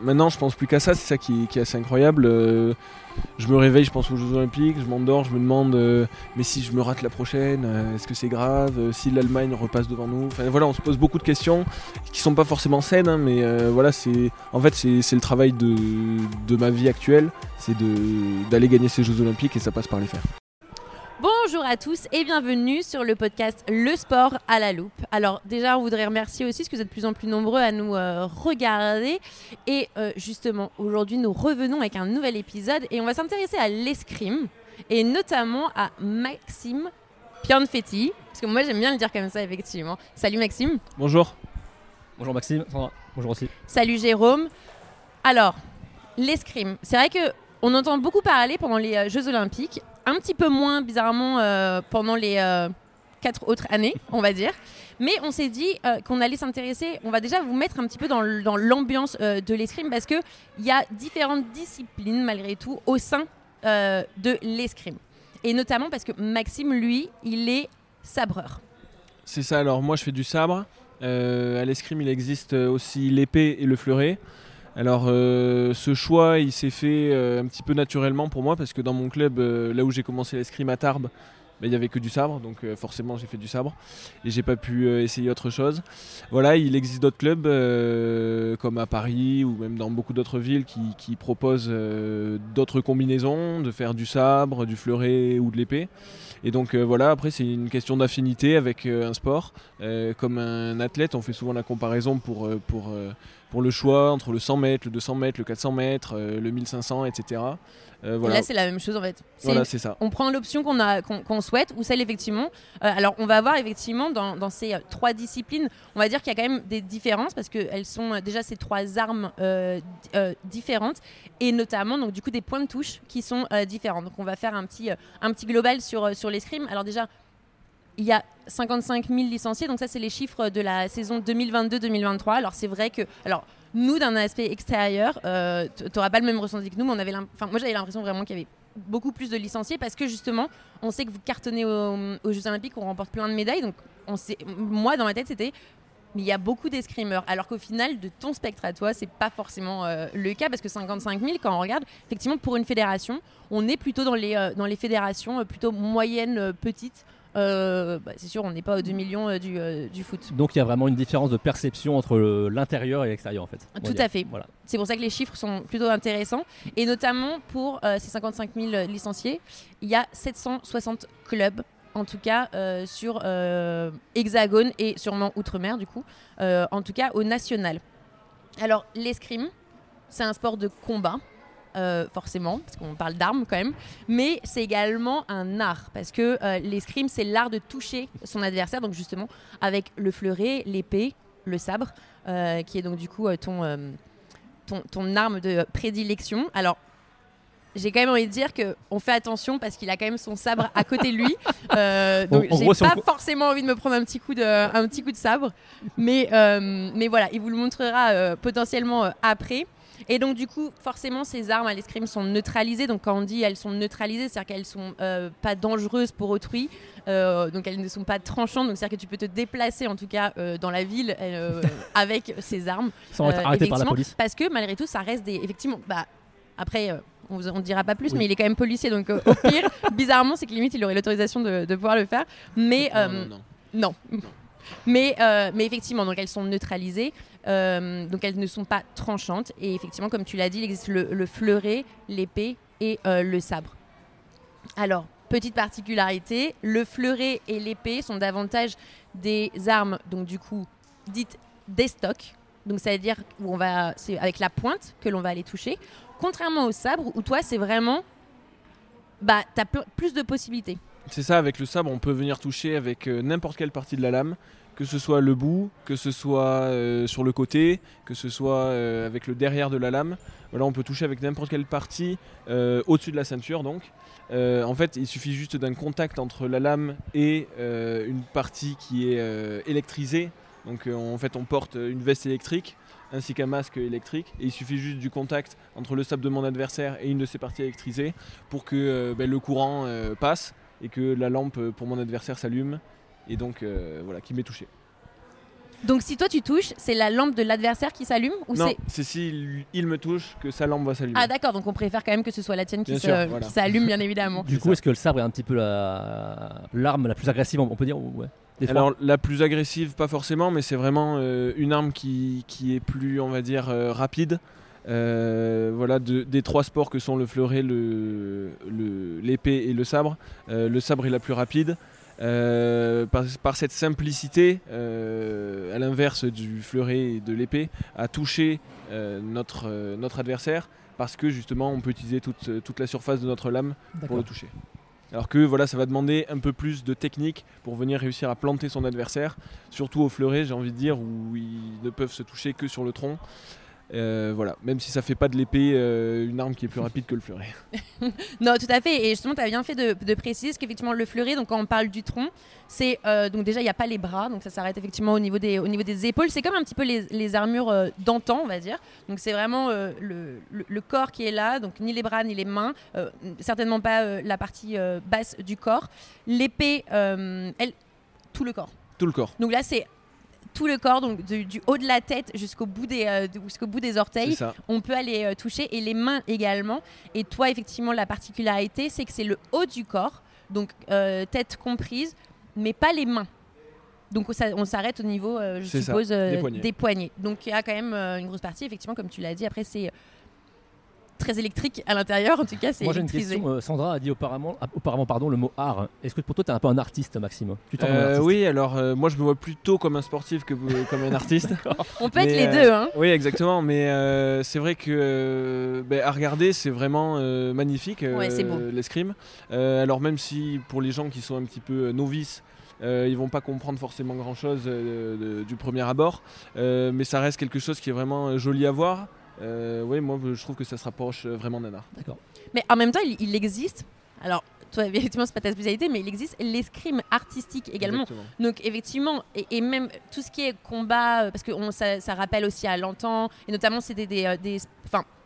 maintenant, je pense plus qu'à ça. C'est ça qui, est assez incroyable. Euh, je me réveille, je pense aux Jeux Olympiques, je m'endors, je me demande, euh, mais si je me rate la prochaine, euh, est-ce que c'est grave Si l'Allemagne repasse devant nous Enfin voilà, on se pose beaucoup de questions qui sont pas forcément saines, hein, mais voilà, c'est en fait c'est le travail de, de ma vie actuelle, c'est d'aller gagner ces Jeux Olympiques et ça passe par les faire. Bonjour à tous et bienvenue sur le podcast Le sport à la loupe. Alors déjà, on voudrait remercier aussi parce que vous êtes de plus en plus nombreux à nous euh, regarder. Et euh, justement, aujourd'hui, nous revenons avec un nouvel épisode et on va s'intéresser à l'escrime et notamment à Maxime Pianfetti. Parce que moi, j'aime bien le dire comme ça, effectivement. Salut Maxime. Bonjour. Bonjour Maxime. Bonjour aussi. Salut Jérôme. Alors, l'escrime. C'est vrai que on entend beaucoup parler pendant les euh, Jeux Olympiques un petit peu moins bizarrement euh, pendant les euh, quatre autres années, on va dire. Mais on s'est dit qu'on allait s'intéresser, on va déjà vous mettre un petit peu dans l'ambiance de l'escrime parce qu'il y a différentes disciplines malgré tout au sein de l'escrime. Et notamment parce que Maxime, lui, il est sabreur. C'est ça, alors moi je fais du sabre. à l'escrime, il existe aussi l'épée et le fleuret. Alors euh, ce choix il s'est fait euh, un petit peu naturellement pour moi parce que dans mon club, euh, là où j'ai commencé l'escrime à Tarbes, bah, il n'y avait que du sabre, donc forcément j'ai fait du sabre et j'ai pas pu essayer autre chose. Voilà, il existe d'autres clubs comme à Paris ou même dans beaucoup d'autres villes qui, proposent d'autres combinaisons, de faire du sabre, du fleuret ou de l'épée. Et donc voilà, après c'est une question d'affinité avec un sport. comme un athlète, on fait souvent la comparaison pour, pour pour le choix entre le 100 mètres, le 200 mètres, le 400 mètres, euh, le 1500, etc. Euh, voilà. Là, c'est la même chose en fait. Voilà, c'est ça. On prend l'option qu'on a, qu'on souhaite ou celle effectivement. Euh, alors, on va voir effectivement dans, ces trois disciplines, on va dire qu'il y a quand même des différences parce qu'elles sont déjà ces trois armes différentes et notamment donc du coup des points de touche qui sont différents. Donc, on va faire un petit, un petit global sur, sur l'escrime. Alors déjà, il y a 55 000 licenciés, donc ça c'est les chiffres de la saison 2022-2023. Alors c'est vrai que, alors nous d'un aspect extérieur, euh, tu n'auras pas le même ressenti que nous, mais on avait, moi j'avais l'impression vraiment qu'il y avait beaucoup plus de licenciés parce que justement on sait que vous cartonnez aux, Jeux Olympiques, on remporte plein de médailles, donc on sait, moi dans ma tête c'était mais il y a beaucoup d'escrimeurs. Alors qu'au final, de ton spectre à toi, c'est pas forcément euh, le cas parce que 55 000, quand on regarde, effectivement, pour une fédération, on est plutôt dans les, euh, dans les fédérations plutôt moyennes, petites. Euh, bah, c'est sûr, on n'est pas aux 2 millions euh, euh, du, foot. Donc il y a vraiment une différence de perception entre l'intérieur et l'extérieur en fait. Tout à fait. Voilà. C'est pour ça que les chiffres sont plutôt intéressants. Et notamment pour ces 55 000 licenciés, il y a 760 clubs en tout cas sur Hexagone et sûrement Outre-mer du coup, en tout cas au national. Alors l'escrime, c'est un sport de combat. Euh, forcément, parce qu'on parle d'armes quand même, mais c'est également un art, parce que euh, l'escrime, c'est l'art de toucher son adversaire, donc justement avec le fleuret, l'épée, le sabre, euh, qui est donc du coup ton, ton, ton, arme de prédilection. Alors, j'ai quand même envie de dire qu'on fait attention parce qu'il a quand même son sabre à côté de lui. donc j'ai pas forcément envie de me prendre un petit coup de, un petit coup de sabre. Mais, mais voilà, il vous le montrera potentiellement après. Et donc, du coup, forcément, ces armes à l'escrime sont neutralisées. Donc, quand on dit elles sont neutralisées, c'est-à-dire qu'elles sont euh, pas dangereuses pour autrui. Euh, donc, elles ne sont pas tranchantes. Donc, c'est-à-dire que tu peux te déplacer, en tout cas, euh, dans la ville avec ces armes. Sans être arrêté par la police. Parce que, malgré tout, ça reste des. Effectivement, bah, après. on ne dira pas plus, mais il est quand même policier, donc au pire, bizarrement, c'est que limite, il aurait l'autorisation de, de, pouvoir le faire. Mais non. non. non. Mais, mais effectivement, donc elles sont neutralisées. Euh, donc elles ne sont pas tranchantes. Et effectivement, comme tu l'as dit, il existe le, fleuret, l'épée et euh, le sabre. Alors, petite particularité, le fleuret et l'épée sont davantage des armes, donc du coup, dites des stocks. Donc, ça veut dire où on va, c'est avec la pointe que l'on va aller toucher. Contrairement au sabre, où toi, c'est vraiment, bah, as plus de possibilités. C'est ça, avec le sabre, on peut venir toucher avec euh, n'importe quelle partie de la lame que ce soit le bout, que ce soit euh, sur le côté, que ce soit euh, avec le derrière de la lame. Voilà, on peut toucher avec n'importe quelle partie euh, au-dessus de la ceinture donc. en fait, il suffit juste d'un contact entre la lame et une partie qui est électrisée. Donc en fait, on porte une veste électrique ainsi qu'un masque électrique. Et il suffit juste du contact entre le sable de mon adversaire et une de ses parties électrisées pour que ben, le courant passe et que la lampe pour mon adversaire s'allume et donc euh, voilà, qui m'est touché. Donc si toi tu touches, c'est la lampe de l'adversaire qui s'allume ou Non, c'est si il me touche que sa lampe va s'allumer. Ah d'accord, donc on préfère quand même que ce soit la tienne qui Bien se- sûr, qui voilà. s'allume bien évidemment. Du coup, est-ce que le sabre est un petit peu la- l'arme la plus agressive, on peut dire ou- ouais. Des fois Alors la plus agressive, pas forcément, mais c'est vraiment euh, une arme qui, qui est plus, on va dire, euh, rapide. Euh, voilà, de- des trois sports que sont le fleuret, le- le- l'épée et le sabre. euh, le sabre est la plus rapide. Euh, par, par cette simplicité, euh, à l'inverse du fleuret et de l'épée, à toucher euh, notre, notre adversaire, parce que justement on peut utiliser toute, toute la surface de notre lame pour le toucher. Alors que voilà, ça va demander un peu plus de technique pour venir réussir à planter son adversaire, surtout au fleuret, j'ai envie de dire, où ils ne peuvent se toucher que sur le tronc. Euh, voilà, même si ça fait pas de l'épée euh, une arme qui est plus rapide que le fleuret. Non, tout à fait. Et justement, tu as bien fait de, de préciser qu'effectivement, le fleuret, donc quand on parle du tronc, c'est euh, donc déjà il n'y a pas les bras, donc ça s'arrête effectivement au niveau des, au niveau des épaules. C'est comme un petit peu les, les armures d'antan, on va dire. Donc c'est vraiment le, le- le corps qui est là, donc ni les bras ni les mains, certainement pas la partie basse du corps. L'épée, elle, tout le corps. Tout le corps. Donc là, c'est tout le corps, donc du, du haut de la tête jusqu'au bout des, euh, jusqu'au bout des orteils on peut aller euh, toucher et les mains également. Et toi, effectivement, la particularité, c'est que c'est le haut du corps, donc euh, tête comprise, mais pas les mains. Donc on s'arrête au niveau, je suppose, euh, des poignets. Donc il y a quand même une grosse partie, effectivement, comme tu l'as dit. Après, c'est très électrique à l'intérieur, en tout cas, c'est Moi j'ai une question. euh, Sandra a dit auparavant, auparavant pardon, le mot art. Est-ce que pour toi tu es un peu un artiste, Maxime? Tu t'en es un Euh, artiste oui, alors euh, moi je me vois plutôt comme un sportif que euh, comme un artiste. On peut être les euh, deux, hein. Oui, exactement. Mais euh, c'est vrai que euh, ben, à regarder, c'est vraiment euh, magnifique. euh, Ouais. L'escrime. Euh, alors même si pour les gens qui sont un petit peu euh, novices. euh, ils vont pas comprendre forcément grand chose du premier abord, Euh, mais ça reste quelque chose qui est vraiment joli à voir. Euh, oui, moi je trouve que ça se rapproche euh, vraiment d'un art. D'accord. Mais en même temps, il, il existe. Alors, toi, effectivement, c'est pas ta spécialité, mais il existe l'escrime artistique également. Exactement. Donc effectivement, et, et même tout ce qui est combat, euh, parce que on- ça, ça rappelle aussi à l'antan, et notamment c'était des, euh, des,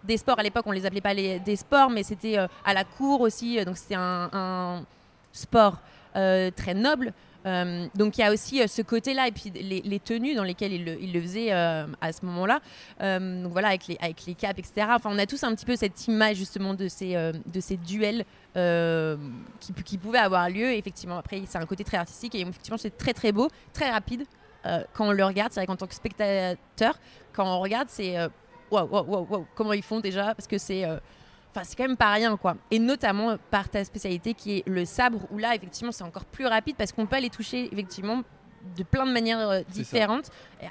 des sports à l'époque, on les appelait pas les, des sports, mais c'était euh, à la cour aussi, donc c'était un, un sport euh, très noble. Euh, donc il y a aussi euh, ce côté-là, et puis les, tenues dans lesquelles il le, il faisait euh, à ce moment-là. Donc voilà, avec les, avec capes, etc. Enfin, on a tous un petit peu cette image justement de ces, duels qui, pouvaient avoir lieu. Effectivement, après, c'est un côté très artistique et effectivement, c'est très très beau, très rapide. quand on le regarde, c'est vrai qu'en tant que spectateur, quand on regarde, c'est waouh, waouh, waouh, comment ils font déjà? Parce que c'est. Enfin, c'est quand même pas rien, quoi. Et notamment par ta spécialité qui est le sabre, où là, effectivement, c'est encore plus rapide parce qu'on peut aller toucher, effectivement, de plein de manières euh, différentes. Et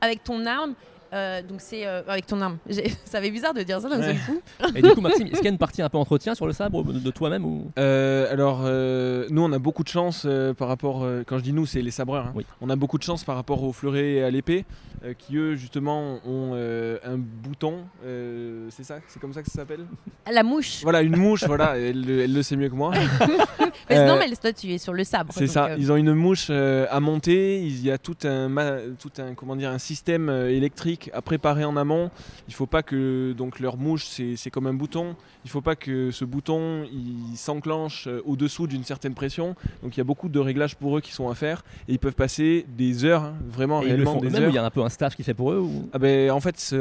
avec ton arme, euh, donc c'est. euh, avec ton arme. Ça fait bizarre de dire ça d'un seul Ouais. coup. Et du coup, Maxime, est-ce qu'il y a une partie un peu entretien sur le sabre de toi-même ou? Euh, alors, euh, nous, on a beaucoup de chance euh, par rapport. euh, quand je dis nous, c'est les sabreurs. hein. Oui. On a beaucoup de chance par rapport au fleuret et à l'épée, euh, qui eux, justement, ont euh, un bouton. euh, c'est ça? C'est comme ça que ça s'appelle? La mouche. Voilà, une mouche, voilà, elle, le- elle le sait mieux que moi. Mais Euh, normal, toi, tu es sur le sabre. C'est ça, euh, ils ont une mouche euh, à monter, il y a tout un, tout un, comment dire, un système euh, à préparer en amont. Il faut pas que donc leur mouche, c'est comme un bouton, il faut pas que ce bouton il s'enclenche euh, au-dessous d'une certaine pression. Donc il y a beaucoup de réglages pour eux qui sont à faire et ils peuvent passer des heures, hein, vraiment Et ils le réellement font des heures. il y a un peu un staff qui fait pour eux ou... Ah ben, en fait,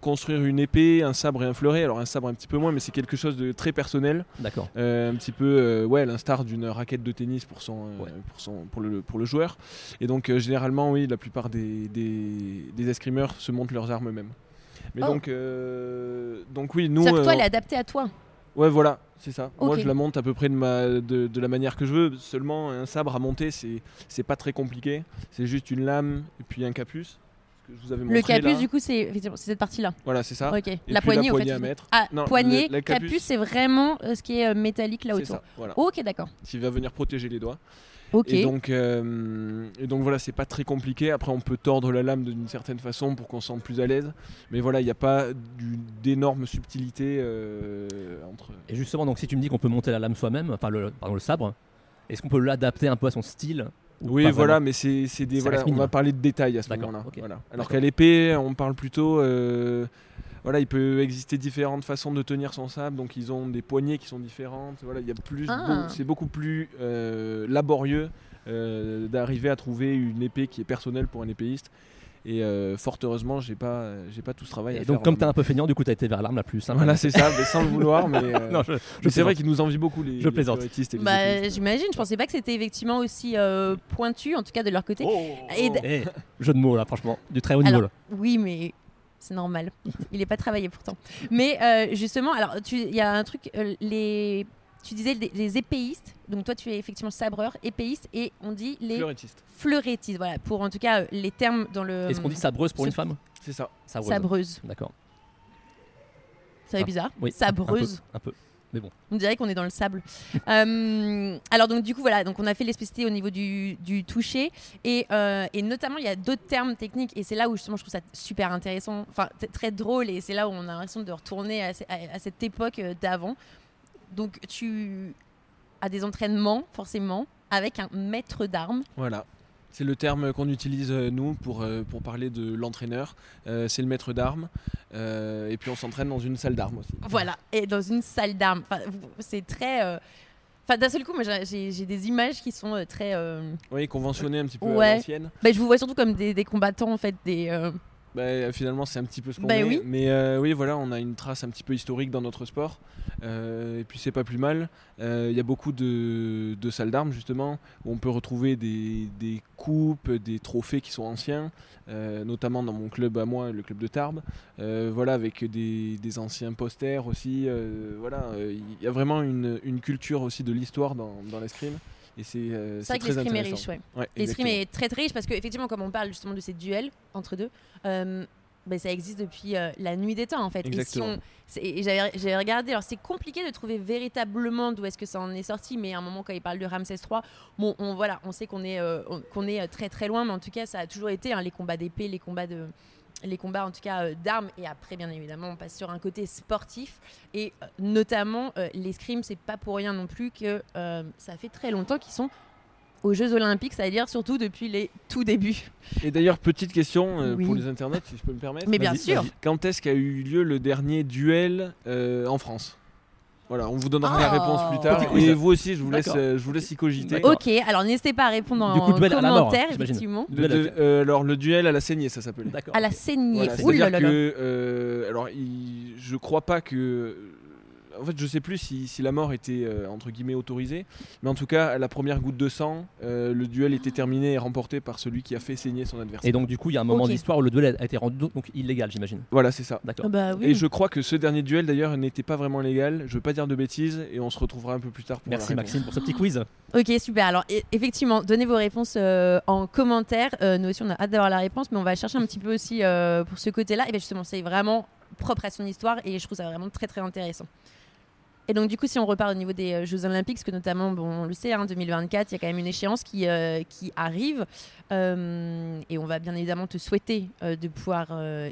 construire une épée, un sabre et un fleuret, alors un sabre un petit peu moins, mais c'est quelque chose de très personnel. D'accord. Euh, un petit peu euh, ouais, l'instar d'une raquette de tennis pour, son, Ouais. pour, son, pour, le, pour le joueur. Et donc généralement oui, la plupart des, des, des escrimeurs se montent leurs armes eux-mêmes. Mais Oh. donc, euh, donc oui, nous... Que toi, euh, elle est adaptée à toi. Ouais voilà, c'est ça. Moi je la monte à peu près de, ma, de, de la manière que je veux. Seulement un sabre à monter, c'est pas très compliqué. C'est juste une lame et puis un capuce. Ce que je vous avais Le là. du coup, c'est cette partie-là. Voilà, c'est ça. Ok. puis La la poignée, au poignée fait. à mettre. Ah, Non, poignée, le- la capuce, capuce. c'est vraiment euh, ce qui est euh, métallique là autour. ça, voilà. Ok, d'accord. Qui va venir protéger les doigts. Et donc, euh, et donc voilà, c'est pas très compliqué. Après, on peut tordre la lame d'une certaine façon pour qu'on se sente plus à l'aise. Mais voilà, il n'y a pas d'énormes subtilités euh, entre. Et justement, donc si tu me dis qu'on peut monter la lame soi-même, enfin le, pardon, le sabre, est-ce qu'on peut l'adapter un peu à son style ou Oui, voilà, mais c'est des voilà, on va parler de détails à ce moment-là. Voilà. Alors qu'à l'épée, on parle plutôt. euh, voilà, il peut exister différentes façons de tenir son sabre, donc ils ont des poignées qui sont différentes. Voilà, il y a plus, Ah. beau- c'est beaucoup plus euh, laborieux euh, d'arriver à trouver une épée qui est personnelle pour un épéiste. Et euh, fort heureusement, j'ai pas, j'ai pas tout ce travail. à Et faire donc, comme en tu es un peu feignant, du coup, tu as été vers l'arme la plus simple. Voilà, c'est ça, mais sans le vouloir. Mais, euh, Non, je- je mais c'est vrai qu'ils nous envient beaucoup les, Je les plaisante. fleurettistes et les Bah, épéistes. j'imagine, je pensais pas que c'était effectivement aussi euh, pointu, en tout cas de leur côté. Oh, Et d- Eh, jeu de mots là, franchement, du très haut niveau. Alors, oui, mais c'est normal. Il n'est pas travaillé pourtant. Mais euh, justement, alors il y a un truc, euh, les, tu disais les, les épéistes. Donc toi, tu es effectivement sabreur, épéiste, et on dit les Fleurettiste, fleurettistes. Voilà, pour en tout cas euh, les termes dans le. Est-ce qu'on dit sabreuse pour une femme? C'est ça. Sabreuse. sabreuse D'accord. Ça fait bizarre. Oui. Sabreuse. Un peu. un peu. On dirait qu'on est dans le sable. Euh, alors donc du coup voilà, donc on a fait les spécificités au niveau du, du toucher et, euh, et notamment il y a d'autres termes techniques et c'est là où justement je trouve ça super intéressant, enfin très drôle et c'est là où on a l'impression de retourner à, ce- à- à cette époque euh, d'avant. Donc tu as des entraînements forcément avec un maître d'armes. Voilà. C'est le terme qu'on utilise euh, nous pour, euh, pour parler de l'entraîneur. Euh, c'est le maître d'armes. Euh, et puis on s'entraîne dans une salle d'armes aussi. Voilà, et dans une salle d'armes. Enfin, c'est très. euh, Enfin, d'un seul coup, moi j'ai- des images qui sont très. Oui, conventionné un petit peu Ouais. à l'ancienne. bah, je vous vois surtout comme des, des combattants en fait, des. Euh, Bah, finalement, c'est un petit peu ce qu'on Bah est. oui. Mais euh, oui, voilà, on a une trace un petit peu historique dans notre sport. Euh, et puis, c'est pas plus mal. Euh, Il y a beaucoup de, de salles d'armes, justement, où on peut retrouver des, des coupes, des trophées qui sont anciens, euh, notamment dans mon club à moi, le club de Tarbes. Euh, voilà, avec des, des anciens posters aussi. euh, voilà, euh, il y a vraiment une, une culture aussi de l'histoire dans, dans l'escrime. Et c'est euh, C'est vrai que l'escrime est riche, ouais. Ouais, L'escrime est très très riche parce qu'effectivement, comme on parle justement de ces duels entre deux, euh, ben, ça existe depuis euh, la nuit des temps en fait. Et si Exactement. on- et j'avais regardé, alors c'est compliqué de trouver véritablement d'où est-ce que ça en est sorti, mais à un moment quand il parle de Ramsès III, bon, on, voilà, on sait qu'on est, euh, on- qu'on est euh, très très loin, mais en tout cas, ça a toujours été hein, les combats d'épée, les combats de les combats en tout cas euh, d'armes et après bien évidemment on passe sur un côté sportif et euh, notamment euh, l'escrime c'est pas pour rien non plus que euh, ça fait très longtemps qu'ils sont aux Jeux Olympiques, c'est-à-dire surtout depuis les tout débuts. Et d'ailleurs, petite question Oui. pour les internautes, si je peux me permettre. Mais bien sûr. Quand est-ce qu'a eu lieu le dernier duel en France? Voilà, on vous donnera la Oh. réponse plus tard. Et vous aussi, je vous laisse, euh, je vous laisse y cogiter. Ok, alors n'hésitez pas à répondre Du en commentaire, effectivement. Le- de- euh, alors, le duel à la saignée, ça s'appelait. D'accord. À la saignée. Voilà, C'est-à-dire que, euh, alors, il- je crois pas que. En fait, je sais plus si, si la mort était euh, entre guillemets autorisée, mais en tout cas, à la première goutte de sang, euh, le duel était terminé et remporté par celui qui a fait saigner son adversaire. Et donc, du coup, il y a un moment Ok. d'histoire où le duel a été rendu donc illégal, j'imagine. Voilà, c'est ça. D'accord. Ah bah oui. Et je crois que ce dernier duel d'ailleurs n'était pas vraiment légal. Je veux pas dire de bêtises et on se retrouvera un peu plus tard pour la Merci réponse. Maxime pour ce petit quiz. Ok, super. Alors, e- effectivement, donnez vos réponses euh, en commentaire. Euh, nous aussi, on a hâte d'avoir la réponse, mais on va chercher un petit peu aussi euh, pour ce côté-là. Et bien, justement, c'est vraiment propre à son histoire et je trouve ça vraiment très, très intéressant. Et donc, du coup, si on repart au niveau des euh, Jeux Olympiques, parce que notamment, bon, on le sait, hein, 2024, il y a quand même une échéance qui, euh, qui arrive. Euh, et on va bien évidemment te souhaiter de pouvoir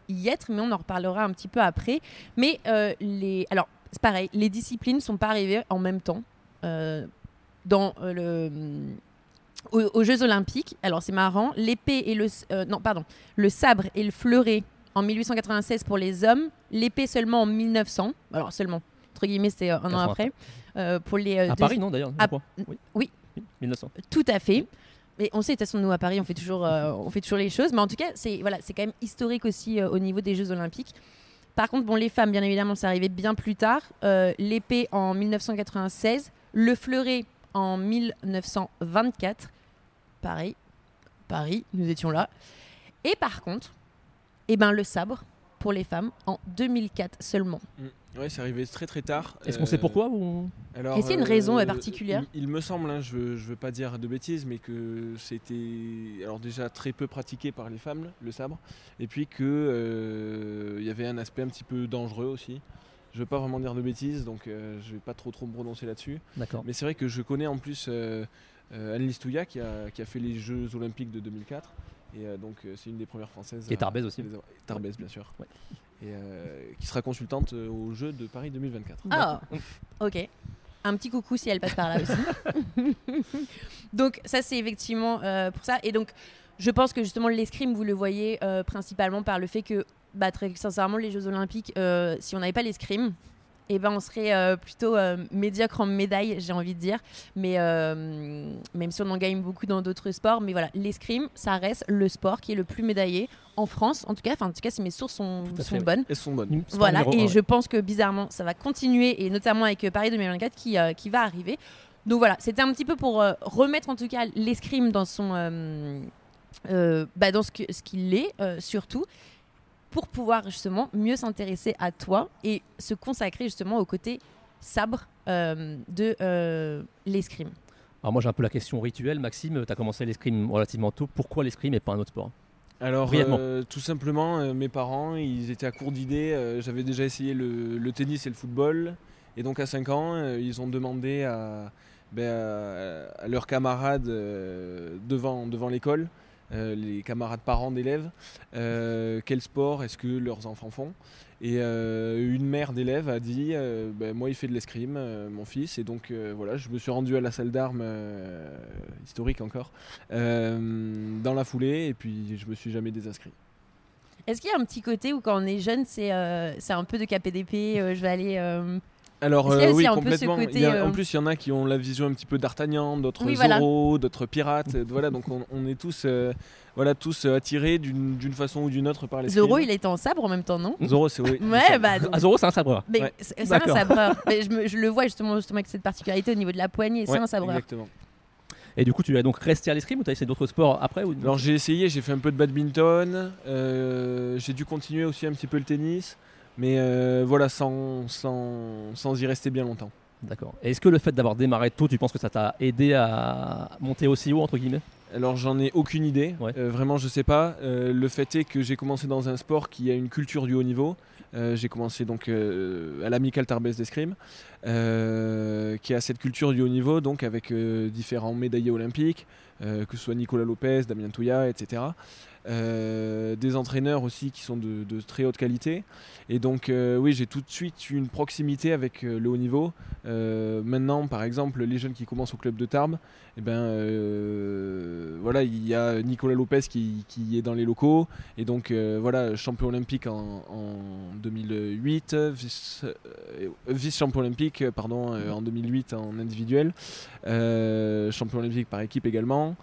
y être, mais on en reparlera un petit peu après. Mais les. Alors, c'est pareil, les disciplines ne sont pas arrivées en même temps. dans le aux, aux Jeux Olympiques. Alors c'est marrant, l'épée et le non pardon, le sabre et le fleuret en 1896 pour les hommes, l'épée seulement en 1900. Alors seulement entre guillemets c'est euh, un an 80 après euh, pour les euh, À Paris, non d'ailleurs à- crois. Oui. oui. 1900. tout à fait. Mais on sait de toute façon nous à Paris on fait toujours euh, on fait toujours les choses, mais en tout cas c'est voilà c'est quand même historique aussi euh, au niveau des Jeux Olympiques. Par contre bon les femmes bien évidemment c'est arrivé bien plus tard. Euh, l'épée en 1996, le fleuret en 1924. Pareil, Paris, nous étions là. Et par contre, eh ben le sabre pour les femmes en 2004 seulement. Ouais, c'est arrivé très très tard. Est-ce qu'on sait Euh, pourquoi ou... alors, Est-ce qu'il y a une raison, euh, particulière il, il me semble, hein, je, veux, je veux pas dire de bêtises, mais que c'était alors déjà très peu pratiqué par les femmes, le sabre, et puis que euh, il y avait un aspect un petit peu dangereux aussi. Je veux pas vraiment dire de bêtises, donc euh, je vais pas trop trop me prononcer là-dessus. D'accord. Mais c'est vrai que je connais en plus euh, euh, Anne Listouya qui a, qui a fait les Jeux Olympiques de 2004. Et euh, donc euh, c'est une des premières françaises. Et à- Tarbès aussi. Tarbès bien sûr. Ouais. Et euh, qui sera consultante euh, aux Jeux de Paris 2024. Ah, ok. Un petit coucou si elle passe par là aussi. donc ça c'est effectivement euh, pour ça. Et donc je pense que justement l'escrime vous le voyez euh, principalement par le fait que bah, très sincèrement les Jeux Olympiques, euh, si on n'avait pas l'escrime, eh ben, on serait euh, plutôt euh, médiocre en médaille, j'ai envie de dire. Mais euh, même si on en gagne beaucoup dans d'autres sports, mais voilà, l'escrime, ça reste le sport qui est le plus médaillé en France. En tout cas, enfin, en tout cas, si mes sources sont, bonnes. Elles sont bonnes. Voilà, numéro et je pense que bizarrement, ça va continuer, et notamment avec Paris 2024 qui, euh, qui va arriver. Donc voilà, c'était un petit peu pour euh, remettre en tout cas l'escrime dans son, euh, euh, bah, dans ce qu'il est euh, surtout, pour pouvoir justement mieux s'intéresser à toi et se consacrer justement au côté sabre euh, de euh, l'escrime. Alors moi j'ai un peu la question rituelle, Maxime, tu as commencé l'escrime relativement tôt, pourquoi l'escrime et pas un autre sport? Alors, euh, tout simplement, euh, mes parents, ils étaient à court d'idées. euh, J'avais déjà essayé le, le tennis et le football. Et donc, à 5 ans, euh, ils ont demandé à, ben, à- à leurs camarades euh, devant, devant l'école, euh, les camarades parents d'élèves, euh, quel sport est-ce que leurs enfants font. Et euh, une mère d'élève a dit ben, Moi, il fait de l'escrime, mon fils. Et donc, voilà, je me suis rendu à la salle d'armes, historique encore, dans la foulée. Et puis, je me suis jamais désinscrit. Est-ce qu'il y a un petit côté où quand on est jeune, c'est un peu de KPDP, je vais aller... euh, Alors euh, oui, complètement. côté, Il y a- euh, En plus, il y en a qui ont la vision un petit peu d'Artagnan, d'autres Oui, voilà. Zorro, d'autres pirates. euh, voilà, donc on, on est tous, euh, voilà, tous euh, attirés d'une d'une façon ou d'une autre par les Zoro, il était en sabre en même temps, non? Zorro, c'est oui. Ouais, bah... donc- Ah Zoro c'est un sabreur. Mais Ouais. c'est un D'accord. sabreur. Mais je, me- je le vois justement, justement avec cette particularité au niveau de la poignée, c'est Ouais, un sabreur. Exactement. Et du coup tu es donc resté à l'escrime ou tu as essayé d'autres sports après ou... Alors j'ai essayé, j'ai fait un peu de badminton. euh, j'ai dû continuer aussi un petit peu le tennis, mais euh, voilà, sans, sans, sans y rester bien longtemps. D'accord. Et Est-ce que le fait d'avoir démarré tôt, tu penses que ça t'a aidé à monter aussi haut entre guillemets? Alors j'en ai aucune idée, Ouais. Euh, vraiment je sais pas. Euh, le fait est que j'ai commencé dans un sport qui a une culture du haut niveau. J'ai commencé donc à l'Amical Tarbes d'Escrime, qui a cette culture du haut niveau, donc avec différents médaillés olympiques, que ce soit Nicolas Lopez, Damien Touya, etc. Euh, des entraîneurs aussi qui sont de, très haute qualité. Et donc euh, oui, j'ai tout de suite une proximité avec euh, le haut niveau. Maintenant, par exemple, les jeunes qui commencent au club de Tarbes, eh ben, voilà, il y a Nicolas Lopez qui, est dans les locaux. Et donc voilà, champion olympique en, en 2008, vice- euh, vice-champion olympique pardon, en 2008 en individuel, champion olympique par équipe également.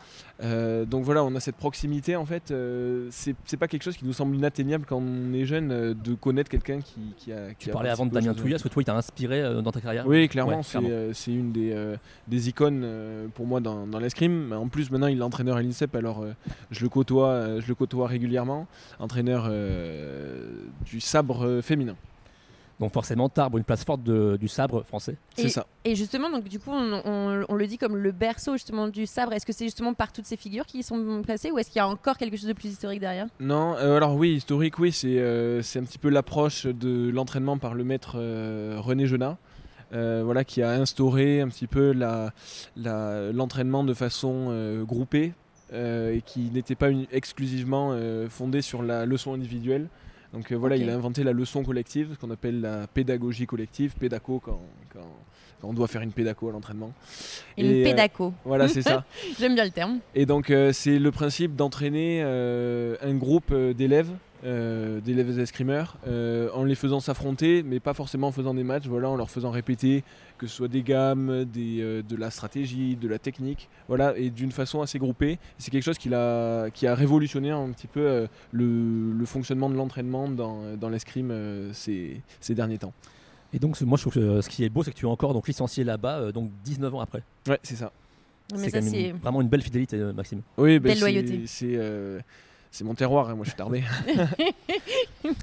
Euh, donc voilà, on a cette proximité en fait. euh, c'est c'est pas quelque chose qui nous semble inatteignable quand on est jeune euh, de connaître quelqu'un qui, qui a. Qui Tu a parlais avant de Damien Touya, est-ce que toi il t'a inspiré euh, dans ta carrière? Oui, clairement, Ouais, c'est clairement. c'est une des, des icônes pour moi dans, dans l'escrime. En plus, maintenant, il est entraîneur à l'INSEP, alors je, le côtoie, je le côtoie régulièrement. Entraîneur du sabre féminin. Donc forcément Tarbes, une place forte de- du sabre français. C'est ça. Et justement, donc du coup, on, on- on le dit comme le berceau justement du sabre. Est-ce que c'est justement par toutes ces figures qui y sont placées, ou est-ce qu'il y a encore quelque chose de plus historique derrière? Non, euh, alors oui, historique, oui, c'est euh, c'est un petit peu l'approche de l'entraînement par le maître euh, René Genat. euh, voilà, qui a instauré un petit peu la- la- l'entraînement de façon euh, groupée euh, et qui n'était pas une- exclusivement euh, fondé sur la leçon individuelle. Donc euh, voilà, il a inventé la leçon collective, ce qu'on appelle la pédagogie collective, pédaco quand, quand- quand on doit faire une pédaco à l'entraînement. Une Et, euh, pédaco. Voilà, c'est ça. J'aime bien le terme. Et donc euh, c'est le principe d'entraîner un groupe d'élèves, euh, d'élèves escrimeurs, euh, en les faisant s'affronter, mais pas forcément en faisant des matchs, voilà, en leur faisant répéter que ce soit des gammes, des, euh, de la stratégie, de la technique, voilà, et d'une façon assez groupée. C'est quelque chose qui a, qui a révolutionné un petit peu euh, le, le fonctionnement de l'entraînement dans, dans l'escrime euh, ces, ces derniers temps. Et donc moi je trouve que ce qui est beau c'est que tu es encore donc licencié là-bas euh, donc 19 ans après. Ouais, c'est ça. Mais c'est vraiment une belle fidélité Maxime. Oui, ben, Belle c'est- loyauté. C'est euh, c'est mon terroir, hein, moi je suis tardé.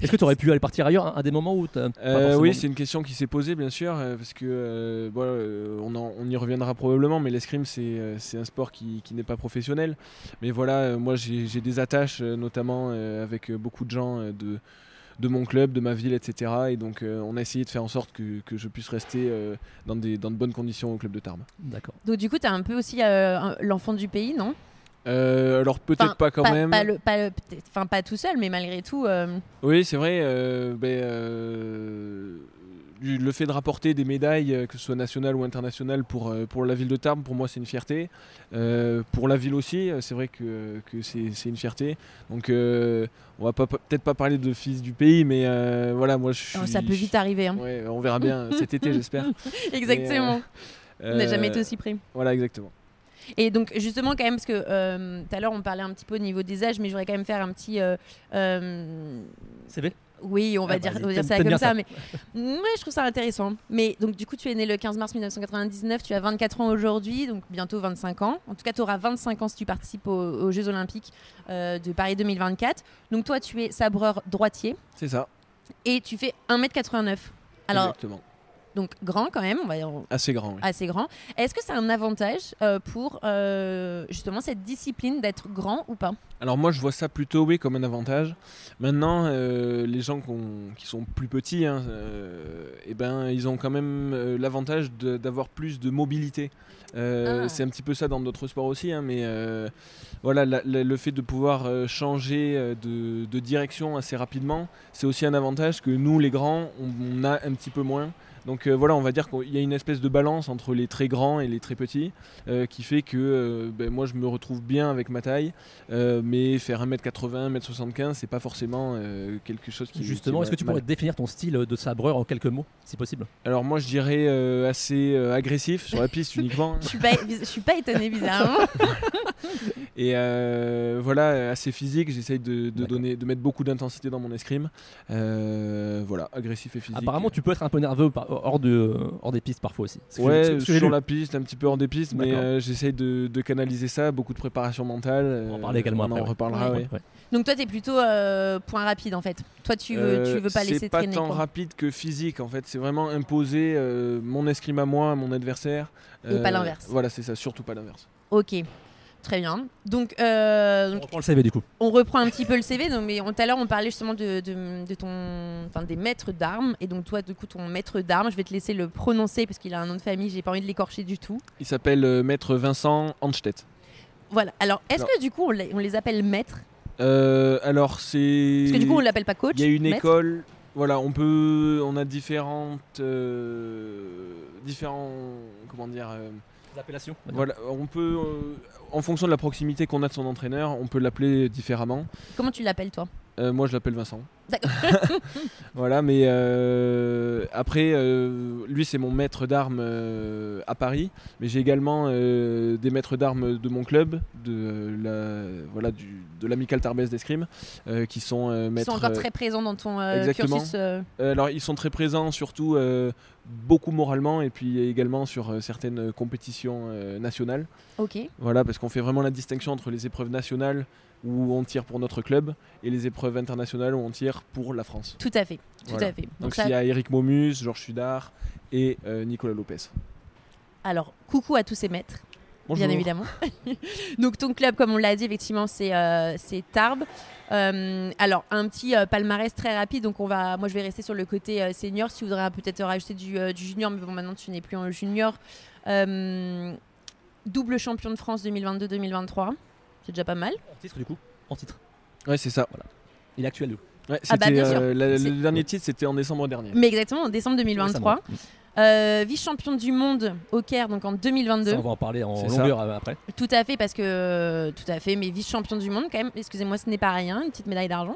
Est-ce que tu aurais pu aller partir ailleurs à, à des moments où pas Euh, oui, c'est une question qui s'est posée, bien sûr, euh, parce que euh, voilà, euh, on, en- on y reviendra probablement, mais l'escrime, c'est un sport qui, qui n'est pas professionnel. Mais voilà, moi, j'ai des attaches, notamment euh, avec beaucoup de gens euh, de, de mon club, de ma ville, etc. Et donc, euh, on a essayé de faire en sorte que, que je puisse rester euh, dans, des, dans de bonnes conditions au club de Tarbes. D'accord. Donc du coup, t'as un peu aussi euh, l'enfant du pays, non? Euh, alors, peut-être pas quand même. Pas, le- pas le- peut-être- enfin, pas tout seul, mais malgré tout. euh, Oui, c'est vrai. euh, ben, le fait de rapporter des médailles, que ce soit nationales ou internationales, pour, pour la ville de Tarbes, pour moi, c'est une fierté. Pour la ville aussi, c'est vrai que, que c'est une fierté. Donc, on va peut-être pas parler de fils du pays, mais voilà, moi, je suis. Oh, ça peut vite arriver. hein. Ouais, on verra bien cet été, j'espère. Exactement. On n'a jamais été aussi près. Voilà, exactement. Et donc justement quand même parce que euh, tout à l'heure on parlait un petit peu au niveau des âges, mais je voudrais quand même faire un petit. euh, euh, CV oui, on va Ah, dire, vas-y, on va dire t'aimes- ça comme ça, ça. mais ouais, je trouve ça intéressant. Mais donc du coup, tu es né le 15 mars 1999, tu as 24 ans aujourd'hui, donc bientôt 25 ans. En tout cas, tu auras 25 ans si tu participes aux, aux Jeux Olympiques euh, de Paris 2024. Donc toi, tu es sabreur droitier C'est ça. et tu fais 1m89. Alors, exactement. Donc grand quand même, on va Assez grand. oui. assez grand. Est-ce que c'est un avantage euh, pour euh, justement cette discipline d'être grand ou pas? Alors moi je vois ça plutôt oui comme un avantage. Maintenant euh, les gens qui sont plus petits, hein, eh ben ils ont quand même l'avantage d'avoir plus de mobilité. Ah. C'est un petit peu ça dans d'autres sports aussi, hein, mais voilà la- la- le fait de pouvoir changer de, de direction assez rapidement, c'est aussi un avantage que nous les grands on, on a un petit peu moins. Donc euh, voilà, on va dire qu'il y a une espèce de balance entre les très grands et les très petits, euh, qui fait que euh, ben, moi je me retrouve bien avec ma taille, euh, mais faire 1m80, 1m75, c'est pas forcément euh, quelque chose qui. Justement, est-ce que tu pourrais définir ton style de sabreur en quelques mots, si possible? Alors moi je dirais euh, assez euh, agressif sur la piste uniquement, Je suis pas, je suis pas étonnée bizarrement. et euh, voilà assez physique. J'essaye de, donner, de mettre beaucoup d'intensité dans mon escrime. Euh, voilà, agressif et physique. Apparemment, tu peux être un peu nerveux par- hors, de, hors des pistes parfois aussi. Ouais, sur lu. la piste, un petit peu hors des pistes, mais euh, j'essaye de, de canaliser ça, beaucoup de préparation mentale. On en euh, parlait également on après, en ouais. reparlera, Ouais. ouais. Ouais. Donc toi, tu es plutôt euh, point rapide en fait. Toi, tu veux, Euh, tu veux pas laisser C'est pas traîner. tant quoi. rapide que physique en fait. C'est vraiment imposer euh, mon escrime à moi, à mon adversaire. Et pas l'inverse. Voilà, c'est ça, surtout pas l'inverse. Ok, très bien. Donc, euh, On donc, reprend le CV du coup. on reprend un petit peu le CV. Donc, mais on- tout à l'heure, on parlait justement de, de, de ton, enfin des maîtres d'armes. Et donc toi, du coup, ton maître d'armes, je vais te laisser le prononcer parce qu'il a un nom de famille. J'ai pas envie de l'écorcher du tout. Il s'appelle euh, Maître Vincent Anstedt. Voilà. Alors, est-ce que du coup, on les, on les appelle maîtres? Euh, alors c'est. Parce que du coup, on l'appelle pas coach. Il y a une maître? école. Voilà, on peut. On a différentes. euh, différents. Comment dire. Voilà, on peut. euh, en fonction de la proximité qu'on a de son entraîneur, on peut l'appeler différemment. Comment tu l'appelles toi? Euh, moi, je l'appelle Vincent. Voilà, mais euh, après, euh, lui, c'est mon maître d'armes euh, à Paris, mais j'ai également des maîtres d'armes de mon club, de la, voilà, du, de l'amical Tarbès d'escrime, qui sont euh, Ils maîtres. sont encore très présents dans ton cursus. alors, ils sont très présents, surtout beaucoup moralement, et puis également sur euh, certaines compétitions euh, nationales. Ok. Voilà, parce qu'on fait vraiment la distinction entre les épreuves nationales où on tire pour notre club et les épreuves internationales où on tire pour la France. Tout à fait. Tout Voilà. à fait. Donc, ça- il y a Eric Momus, Georges Sudard et euh, Nicolas Lopez. Alors, coucou à tous ces maîtres. Bonjour. bien évidemment. Donc ton club, comme on l'a dit, effectivement, c'est euh, Tarbes. Euh, alors un petit euh, palmarès très rapide. Donc on va, moi je vais rester sur le côté senior. Si vous voudrez peut-être rajouter du, du junior, mais bon maintenant tu n'es plus en junior. Double champion de France 2022-2023, c'est déjà pas mal. En titre du coup En titre. Ouais, c'est ça. Il est actuel du coup. Ouais, Ah bah, c'était, bien sûr. euh, la- le dernier titre, c'était en décembre dernier. Mais exactement, en décembre 2023. Récemment. Euh, Vice-champion du monde au Caire, donc en 2022. Ça, on va en parler en ça. longueur euh, après. Tout à fait, parce que tout à fait, mais vice-champion du monde quand même. Excusez-moi, ce n'est pas rien, une petite médaille d'argent,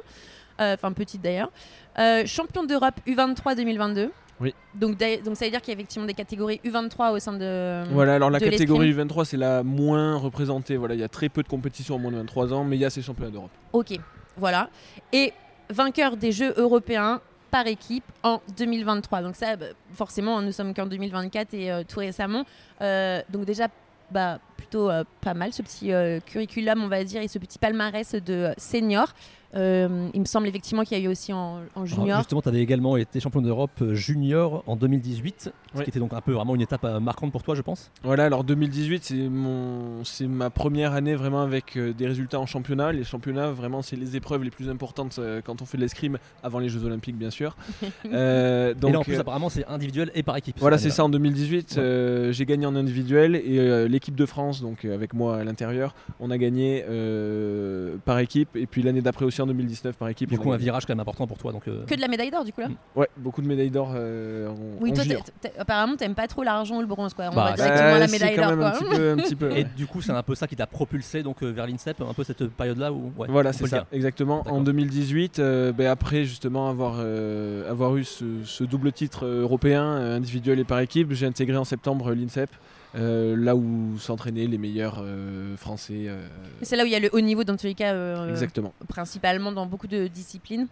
Euh, enfin petite d'ailleurs. Euh, champion d'Europe U23 2022. Oui. Donc, ça veut dire qu'il y a effectivement des catégories U23 au sein de. Voilà, alors la catégorie 23, c'est la moins représentée. Voilà, il y a très peu de compétitions en moins de 23 ans, mais il y a ces championnats d'Europe. Ok, voilà. Et vainqueur des Jeux européens par équipe en 2023. Donc ça, bah, forcément, nous sommes qu'en 2024 et euh, tout récemment. Euh, donc déjà, bah, plutôt euh, pas mal ce petit curriculum, on va dire, et ce petit palmarès de euh, senior. Euh, il me semble effectivement qu'il y a eu aussi en, en Alors, junior. justement, tu avais également été champion d'Europe euh, junior en 2018, ce qui était donc un peu vraiment une étape euh, marquante pour toi, je pense. Voilà, alors 2018, c'est mon, c'est ma première année vraiment avec des résultats en championnat. Les championnats, vraiment, c'est les épreuves les plus importantes quand on fait de l'escrime, avant les Jeux Olympiques, bien sûr. Euh, donc, et là, en plus, euh, apparemment, c'est individuel et par équipe. Voilà, c'est ça. En 2018, Ouais. euh, j'ai gagné en individuel et euh, l'équipe de France, donc euh, avec moi à l'intérieur, on a gagné euh, par équipe. Et puis l'année d'après aussi aussi en 2019 par équipe. Du coup, un virage quand même important pour toi. Donc, euh, Que de la médaille d'or, du coup, là? Ouais, beaucoup de médailles d'or. euh, Oui, en toi, t'es- apparemment, t'aimes pas trop l'argent ou le bronze, quoi. On Bah, va directement à la médaille quand d'or, quoi. un petit peu, un petit peu. Et du coup, c'est un peu ça qui t'a propulsé donc euh, vers l'INSEP, un peu cette période-là où. ouais, Voilà, c'est ça, dire. exactement. En D'accord. 2018, euh, ben après justement avoir, euh, avoir eu ce, ce double titre européen, individuel et par équipe, j'ai intégré en septembre l'INSEP, euh, là où s'entraînaient les meilleurs euh, Français. euh, C'est là où il y a le haut niveau, dans tous les cas, exactement. principalement dans beaucoup de disciplines.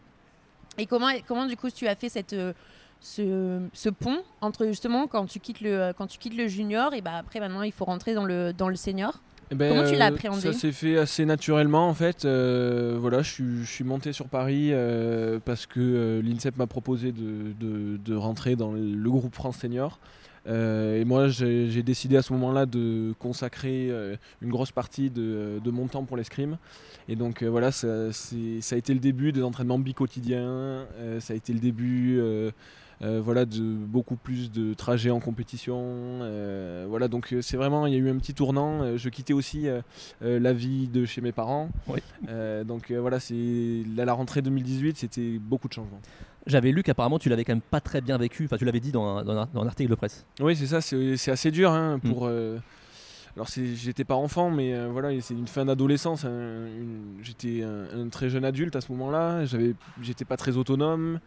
Et comment, comment du coup, tu as fait cette, ce, ce pont entre justement quand tu quittes le, quand tu quittes le junior et bah après maintenant il faut rentrer dans le, dans le senior? Eh ben, Comment tu l'as appréhendé? Ça s'est fait assez naturellement en fait. Voilà, je suis, je suis monté sur Paris parce que l'INSEP m'a proposé de, de- de rentrer dans le groupe France Senior. Euh, et moi, j'ai décidé à ce moment-là de consacrer euh, une grosse partie de, de mon temps pour l'escrime. Et donc euh, voilà, ça, a été le début des entraînements bi-quotidiens. euh, ça a été le début voilà, de beaucoup plus de trajets en compétition. voilà, donc c'est vraiment, il y a eu un petit tournant. Je quittais aussi la vie de chez mes parents. Oui. Donc voilà, c'est à la rentrée 2018, c'était beaucoup de changements. J'avais lu qu'apparemment tu l'avais quand même pas très bien vécu. Enfin, tu l'avais dit dans un, dans un- dans un article de presse. Oui, c'est ça, c'est assez dur hein, Mm. pour. euh, alors j'étais pas enfant, mais euh, voilà, c'est une fin d'adolescence. hein, J'étais un, un très jeune adulte à ce moment-là. J'avais, j'étais pas très autonome.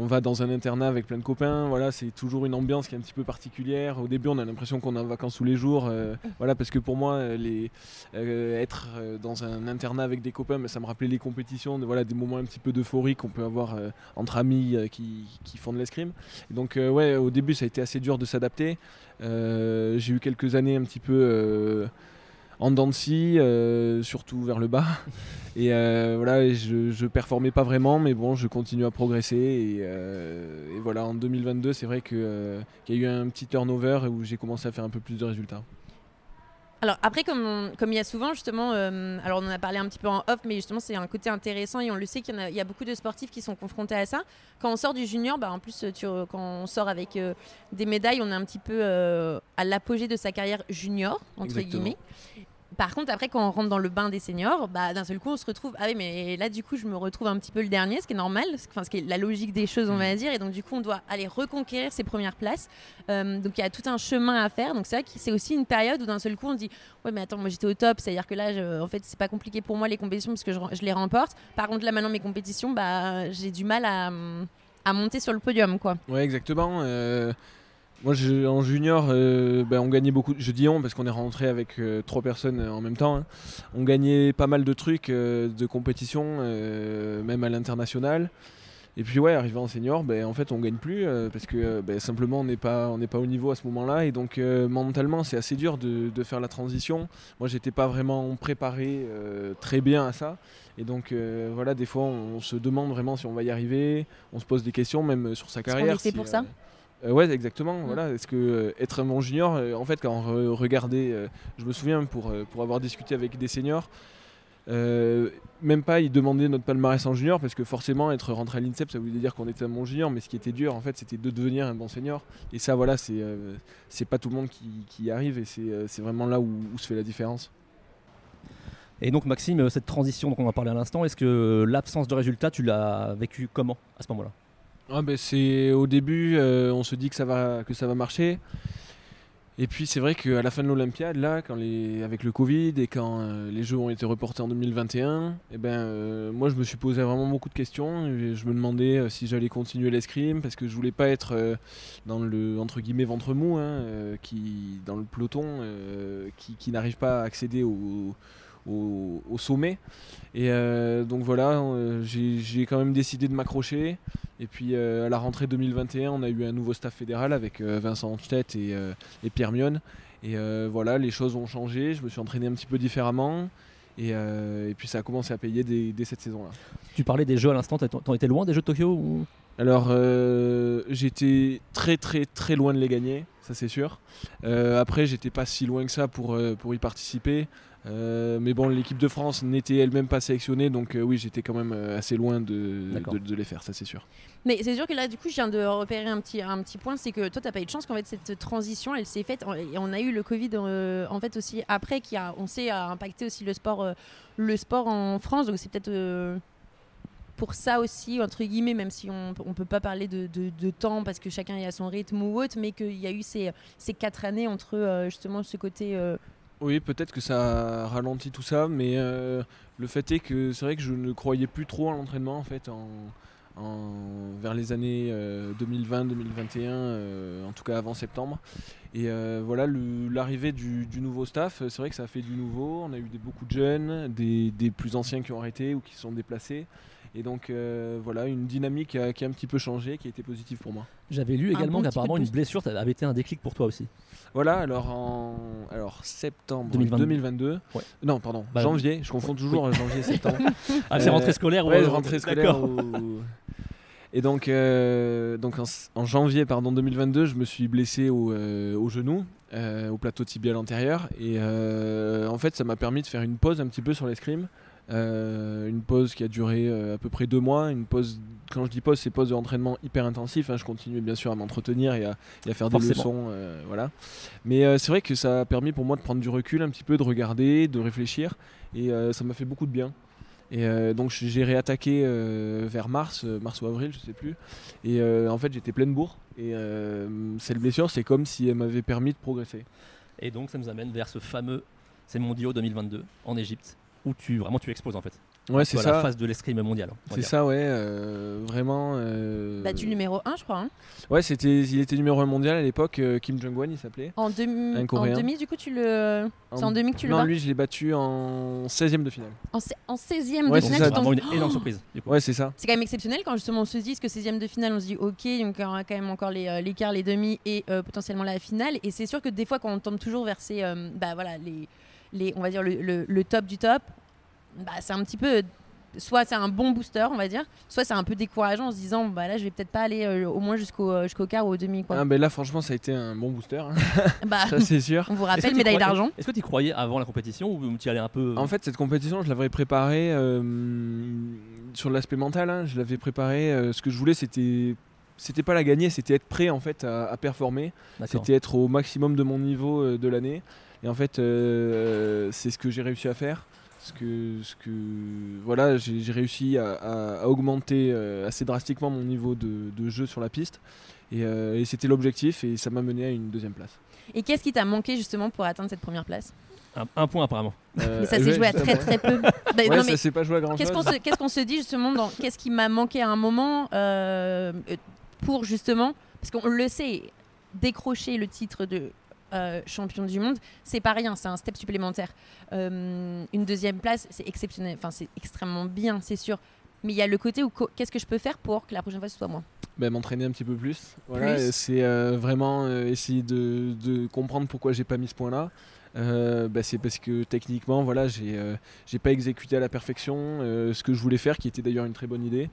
On va dans un internat avec plein de copains. Voilà, c'est toujours une ambiance qui est un petit peu particulière. Au début, on a l'impression qu'on est en vacances tous les jours. euh, voilà, parce que pour moi, euh, euh, être dans un internat avec des copains, mais ça me rappelait les compétitions, voilà, des moments un petit peu d'euphorie qu'on peut avoir entre amis qui, qui font de l'escrime. Donc, ouais, au début, ça a été assez dur de s'adapter. J'ai eu quelques années un petit peu en scie, euh, surtout vers le bas. Et euh, voilà, je, je performais pas vraiment, mais bon, je continue à progresser. Et, euh, et voilà, en 2022, c'est vrai qu'il y a eu un petit turnover où j'ai commencé à faire un peu plus de résultats. Alors après, comme, on- comme il y a souvent justement, euh, alors on en a parlé un petit peu en off, mais justement c'est un côté intéressant et on le sait qu'il y, a- il y a beaucoup de sportifs qui sont confrontés à ça. Quand on sort du junior, bah, en plus tu, quand on sort avec euh, des médailles, on est un petit peu euh, à l'apogée de sa carrière junior, entre Exactement. guillemets. Par contre, après, quand on rentre dans le bain des seniors, bah, d'un seul coup, on se retrouve. Ah oui, mais là, du coup, je me retrouve un petit peu le dernier, ce qui est normal, ce- enfin, ce qui est la logique des choses, on va dire. Et donc, du coup, on doit aller reconquérir ses premières places. Euh, donc, il y a tout un chemin à faire. Donc, c'est vrai que c'est aussi une période où d'un seul coup, on dit Ouais, mais attends, moi, j'étais au top. C'est-à-dire que là, je- en fait, c'est pas compliqué pour moi les compétitions parce que je, je les remporte. Par contre, là, maintenant, mes compétitions, bah, j'ai du mal à, à monter sur le podium, quoi. Ouais, exactement. euh, moi, je- en junior, euh, ben, on gagnait beaucoup. Je dis on parce qu'on est rentré avec euh, trois personnes euh, en même temps. hein. On gagnait pas mal de trucs euh, de compétition, euh, même à l'international. Et puis ouais, arrivé en senior, ben, en fait, on gagne plus parce que ben, simplement on n'est pas, on n'est pas au niveau à ce moment-là. Et donc mentalement, c'est assez dur de, de faire la transition. Moi, j'étais pas vraiment préparé très bien à ça. Et donc voilà, des fois, on se demande vraiment si on va y arriver. On se pose des questions, même sur sa carrière. est fait si, pour ça? Euh, ouais, exactement. Mm. Voilà. Est-ce que euh, être un bon junior, euh, en fait, quand on re- regardait, euh, je me souviens pour, euh, pour avoir discuté avec des seniors, euh, même pas ils demandaient notre palmarès en junior parce que forcément être rentré à l'INSEP ça voulait dire qu'on était un bon junior mais ce qui était dur en fait c'était de devenir un bon senior et ça voilà c'est euh, c'est pas tout le monde qui, qui y arrive et c'est euh, c'est vraiment là où, où se fait la différence Et donc, Maxime, cette transition dont on en parlait à l'instant, est-ce que l'absence de résultats, tu l'as vécu comment à ce moment-là? Ah ben c'est au début, euh, on se dit que ça va que ça va marcher. Et puis c'est vrai qu'à la fin de l'Olympiade, là, quand les, avec le Covid et quand euh, les Jeux ont été reportés en 2021, eh ben, euh, moi je me suis posé vraiment beaucoup de questions. Je me demandais si j'allais continuer l'escrime parce que je voulais pas être dans le entre guillemets ventre mou, hein, qui dans le peloton, qui, qui n'arrive pas à accéder au, au, au sommet. Et euh, donc voilà, euh, j'ai quand même décidé de m'accrocher. Et puis euh, à la rentrée 2021, on a eu un nouveau staff fédéral avec Vincent Anstedt et, et Pierre Mion. Et voilà, les choses ont changé. Je me suis entraîné un petit peu différemment. Et, euh, et puis ça a commencé à payer dès, dès cette saison-là. Tu parlais des jeux à l'instant, t'en étais loin des jeux de Tokyo ou... Alors euh, j'étais très très très loin de les gagner, ça c'est sûr. Euh, après j'étais pas si loin que ça pour, pour y participer. Euh, mais bon l'équipe de France n'était elle-même pas sélectionnée donc euh, oui j'étais quand même euh, assez loin de, D'accord. de, de les faire ça c'est sûr. Mais c'est sûr que là, du coup, je viens de repérer un petit, un petit point, c'est que toi, t'as pas eu de chance qu'en fait cette transition, elle s'est faite. Et on a eu le Covid euh, en fait aussi après, qui a, on sait, a impacté aussi le sport, euh, le sport en France. Donc c'est peut-être, euh, pour ça aussi, entre guillemets, même si on ne peut pas parler de, de, temps parce que chacun est à son rythme ou autre, mais qu'il y a eu ces, ces quatre années entre euh, justement ce côté. Euh, oui, peut-être que ça ralentit tout ça, mais euh, le fait est que c'est vrai que je ne croyais plus trop à l'entraînement en fait. Vers les années 2020-2021, en tout cas avant septembre. Et voilà, l'arrivée du, nouveau staff, c'est vrai que ça a fait du nouveau. On a eu beaucoup de jeunes, des, des, plus anciens qui ont arrêté ou qui sont déplacés. Et donc euh, voilà, une dynamique qui a, un petit peu changé, qui a été positive pour moi. J'avais lu également qu'apparemment une blessure avait été un déclic pour toi aussi. Voilà, alors en alors, septembre 2022. Non, pardon, bah, janvier, je confonds toujours janvier et septembre. ah, c'est rentrée scolaire ouais, rentrée scolaire. Et donc, euh, donc en, janvier pardon, 2022, je me suis blessé au, euh, au genou, au plateau tibial antérieur. Et en fait, ça m'a permis de faire une pause un petit peu sur l'escrime. Euh, une pause qui a duré euh, à peu près deux mois. Une pause, quand je dis pause, c'est pause d'entraînement hyper intensif. Hein. Je continuais bien sûr à m'entretenir et à, faire des leçons. Euh, voilà. Mais c'est vrai que ça a permis pour moi de prendre du recul un petit peu, de regarder, de réfléchir. Et ça m'a fait beaucoup de bien. Et donc j'ai réattaqué vers mars, mars ou avril, je sais plus. Et en fait j'étais pleine bourre. Et cette blessure, c'est comme si elle m'avait permis de progresser. Et donc ça nous amène vers ce fameux, c'est mondiaux 2022 en Égypte où tu vraiment tu exploses en fait. Ouais, c'est ça. La phase de l'escrime mondial. C'est ça, ouais. Euh, vraiment. Euh... Bah, du numéro 1, je crois. Hein. Ouais, c'était, il était numéro 1 mondial à l'époque. Euh, Kim Jong-un, il s'appelait. En, demi, en demi, du coup, tu le. C'est en demi que tu le Non, lui, je l'ai battu en 16ème de finale. En, en 16ème de finale C'est vraiment une énorme surprise. Ouais, c'est ça. C'est quand même exceptionnel quand justement on se dit que 16ème de finale, on se dit ok, donc il y aura quand même encore les, euh, les quarts, les demi et potentiellement la finale. Et c'est sûr que des fois, quand on tombe toujours vers ces. bah voilà, les. Les, on va dire le, le top du top, bah, c'est un petit peu soit c'est un bon booster, on va dire, soit c'est un peu décourageant en se disant bah là je vais peut-être pas aller euh, au moins jusqu'au euh, jusqu'au quart ou au demi quoi. Ah, ben là franchement ça a été un bon booster, hein. bah, ça c'est sûr. On vous rappelle médaille d'argent. Est-ce que tu croyais avant la compétition ou tu y allais un peu En fait cette compétition je l'avais préparée euh, sur l'aspect mental, hein. je l'avais préparée. ce que je voulais c'était c'était pas la gagner, c'était être prêt en fait à, à performer, c'était être au maximum de mon niveau de l'année. Et en fait c'est ce que j'ai réussi à faire ce que, ce que voilà, j'ai réussi à, augmenter euh, assez drastiquement mon niveau de, jeu sur la piste. Euh, et, c'était l'objectif et ça m'a mené à une deuxième place. Et qu'est-ce qui t'a manqué justement pour atteindre cette première place? Un, point apparemment. Euh, mais ça s'est joué à très très peu. Bah, ouais, ça s'est pas joué à grand Qu'est-ce qu'on se, qu'est-ce qu'on se dit justement dans qu'est-ce qui m'a manqué à un moment pour justement parce qu'on le sait décrocher le titre de euh, champion du monde, c'est pas rien, c'est un step supplémentaire. Euh, une deuxième place, c'est exceptionnel, enfin c'est extrêmement bien, c'est sûr. Mais il y a le côté où qu'est-ce que je peux faire pour que la prochaine fois ce soit moi? Ben, M'entraîner un petit peu plus. Voilà, c'est euh, vraiment essayer de, de, comprendre pourquoi j'ai pas mis ce point-là. Ben, c'est parce que techniquement, voilà, j'ai j'ai pas exécuté à la perfection ce que je voulais faire, qui était d'ailleurs une très bonne idée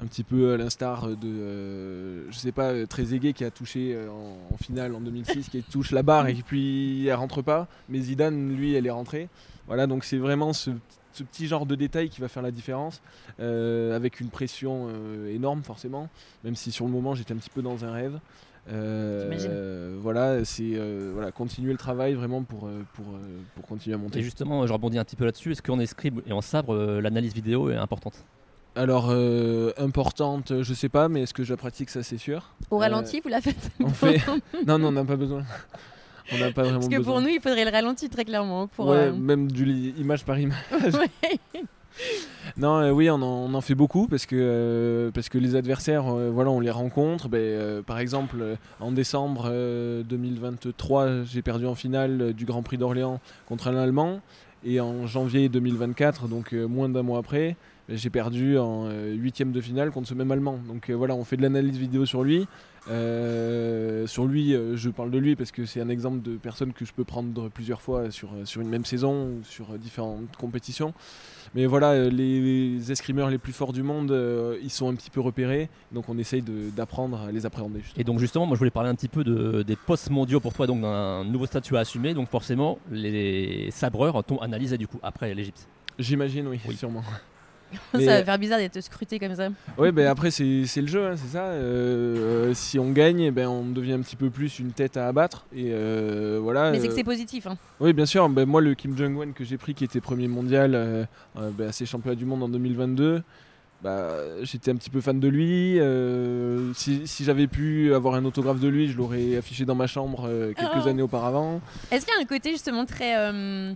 un petit peu à l'instar de, euh, je sais pas, très aigué qui a touché euh, en, finale en 2006, qui touche la barre et puis elle rentre pas, mais Zidane, lui, elle est rentrée. Voilà, donc c'est vraiment ce, petit genre de détail qui va faire la différence, euh, avec une pression énorme forcément, même si sur le moment j'étais un petit peu dans un rêve. voilà, c'est voilà, continuer le travail vraiment pour, pour, pour continuer à monter. Et justement, je rebondis un petit peu là-dessus. Est-ce qu'en escrime et en sabre, l'analyse vidéo est importante? Alors, euh, importante, je sais pas, mais est-ce que je la pratique, ça c'est sûr. Au ralenti, vous la faites fait... Non, non, on n'a pas besoin. On n'a pas vraiment Parce que pour nous, il faudrait le ralenti très clairement. Pour, ouais, euh, même du image par image. non, euh, oui, on en, fait beaucoup parce que, parce que les adversaires, voilà, on les rencontre. Ben, par exemple, en décembre 2023, j'ai perdu en finale du Grand Prix d'Orléans contre un Allemand. Et en janvier 2024, donc moins d'un mois après, j'ai perdu en euh, huitième de finale contre ce même Allemand. Donc euh, voilà, on fait de l'analyse vidéo sur lui. Euh, sur lui, je parle de lui parce que c'est un exemple de personne que je peux prendre plusieurs fois sur, sur une même saison ou sur différentes compétitions. Mais voilà, les escrimeurs les plus forts du monde, ils sont un petit peu repérés, donc on essaye d'apprendre à les appréhender. Et donc justement, moi je voulais parler un petit peu de, des postes mondiaux pour toi, donc d'un nouveau statut à assumer, donc forcément les sabreurs t'ont analysé du coup après l'Égypte. J'imagine, oui, sûrement. ça va faire bizarre d'être scruté comme ça. Oui, ben après, c'est le jeu, hein, c'est ça. Euh, euh, si on gagne, ben, on devient un petit peu plus une tête à abattre. Et euh, voilà, Mais c'est que c'est positif. Hein. Oui, bien sûr. Ben, moi, le Kim Jong-un que j'ai pris, qui était premier mondial, ben, c'est championnat du monde en 2022. bah, j'étais un petit peu fan de lui. euh, si si j'avais pu avoir un autographe de lui, je l'aurais affiché dans ma chambre euh, quelques Oh. années auparavant. Est-ce qu'il y a un côté justement très. euh,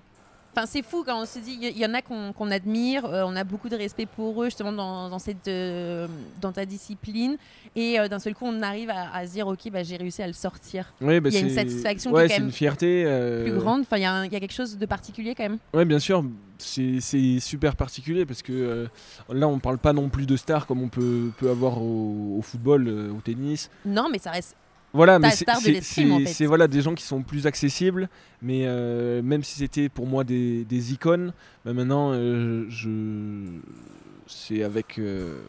Enfin, c'est fou quand on se dit, il y, y en a qu'on admire, euh, on a beaucoup de respect pour eux justement dans, dans cette, euh, dans ta discipline, et euh, d'un seul coup on arrive à, à se dire, ok, bah, j'ai réussi à le sortir. Ouais, bah, Il y a une satisfaction qui ouais, est quand c'est même une fierté. Plus grande, enfin, il y, a y quelque chose de particulier quand même. Ouais, bien sûr, c'est super particulier parce que là, on parle pas non plus de stars comme on peut, peut avoir au, au football, au tennis. Non, mais ça reste. Voilà, mais c'est- en c'est- fait. c'est, voilà, des gens qui sont plus accessibles, mais euh, même si c'était pour moi des, des icônes, bah maintenant, euh, je, c'est avec, euh,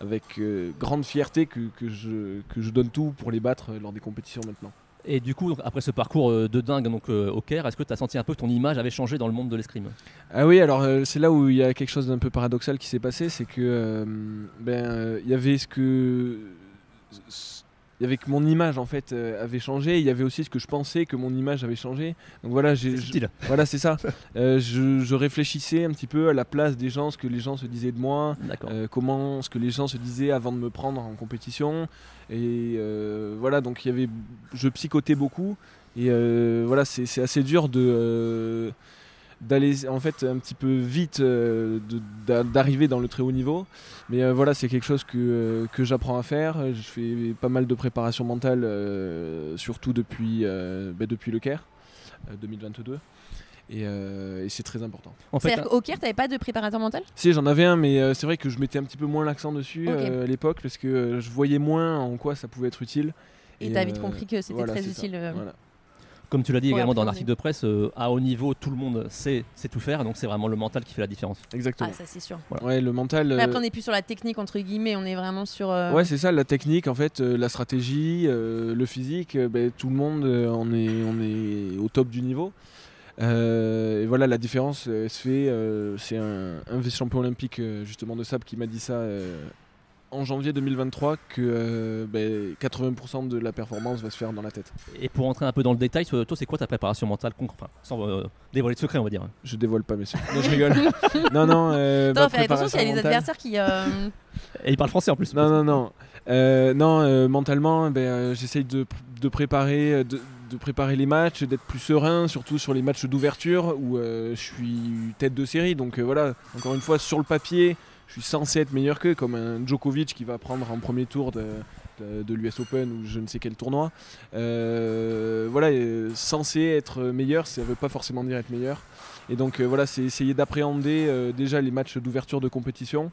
avec euh, grande fierté que, que je, que je donne tout pour les battre lors des compétitions maintenant. Et du coup, donc, après ce parcours de dingue donc, euh, au Caire, est-ce que tu as senti un peu que ton image avait changé dans le monde de l'escrime? Ah oui, alors euh, c'est là où il y a quelque chose d'un peu paradoxal qui s'est passé, c'est que euh, ben euh, il y avait ce que il y avait que mon image en fait euh, avait changé, il y avait aussi ce que je pensais que mon image avait changé. Donc voilà, j'ai je- voilà, c'est ça. Euh, je, je réfléchissais un petit peu à la place des gens, ce que les gens se disaient de moi, euh, comment ce que les gens se disaient avant de me prendre en compétition. Et voilà, donc il y avait, je psychotais beaucoup. Et voilà, c'est c'est assez dur de d'aller en fait un petit peu vite euh, d'arriver dans le très haut niveau. Mais euh, voilà, c'est quelque chose que, euh, que j'apprends à faire. Je fais pas mal de préparation mentale, euh, surtout depuis, euh, bah, depuis le Caire euh, 2022. Et, euh, et c'est très important. En fait, C'est-à-dire qu'au Caire, t'avais pas de préparateur mental? Si, j'en avais un, mais euh, c'est vrai que je mettais un petit peu moins l'accent dessus euh, à l'époque parce que euh, je voyais moins en quoi ça pouvait être utile. Et t'as vite compris que c'était voilà, très utile. euh. Voilà. Comme tu l'as dit également dans appréhender. l'article de presse, euh, à haut niveau, tout le monde sait, sait tout faire, donc c'est vraiment le mental qui fait la différence. Exactement. Ah, ça c'est sûr. Ouais, le mental. Mais euh, après, on n'est plus sur la technique, entre guillemets, on est vraiment sur. euh, Ouais, c'est ça, la technique, en fait, euh, la stratégie, euh, le physique, euh, ben, tout le monde, euh, on, est, on est au top du niveau. Euh, et voilà, la différence euh, elle se fait. euh, c'est un, un vice-champion olympique, euh, justement, de sable qui m'a dit ça euh, en janvier 2023 que euh, ben, 80% de la performance va se faire dans la tête. Et pour entrer un peu dans le détail, toi, c'est quoi ta préparation mentale concrète Enfin, sans euh, dévoiler de secret, on va dire. Je dévoile pas, messieurs. Non, je rigole. non, non. Euh, Attends, ma fais attention s'il y a des adversaires qui. euh, Et il parle français en plus. Non, non, non. Euh, non, euh, mentalement, ben, euh, j'essaye de, de préparer, de, de préparer les matchs, d'être plus serein, surtout sur les matchs d'ouverture où euh, je suis tête de série. Donc euh, voilà, encore une fois, sur le papier, je suis censé être meilleur qu'eux, comme un Djokovic qui va prendre en premier tour de, de, de l'US Open ou je ne sais quel tournoi. Euh, voilà, euh, censé être meilleur, ça ne veut pas forcément dire être meilleur. Et donc euh, voilà, c'est essayer d'appréhender déjà les matchs d'ouverture de compétition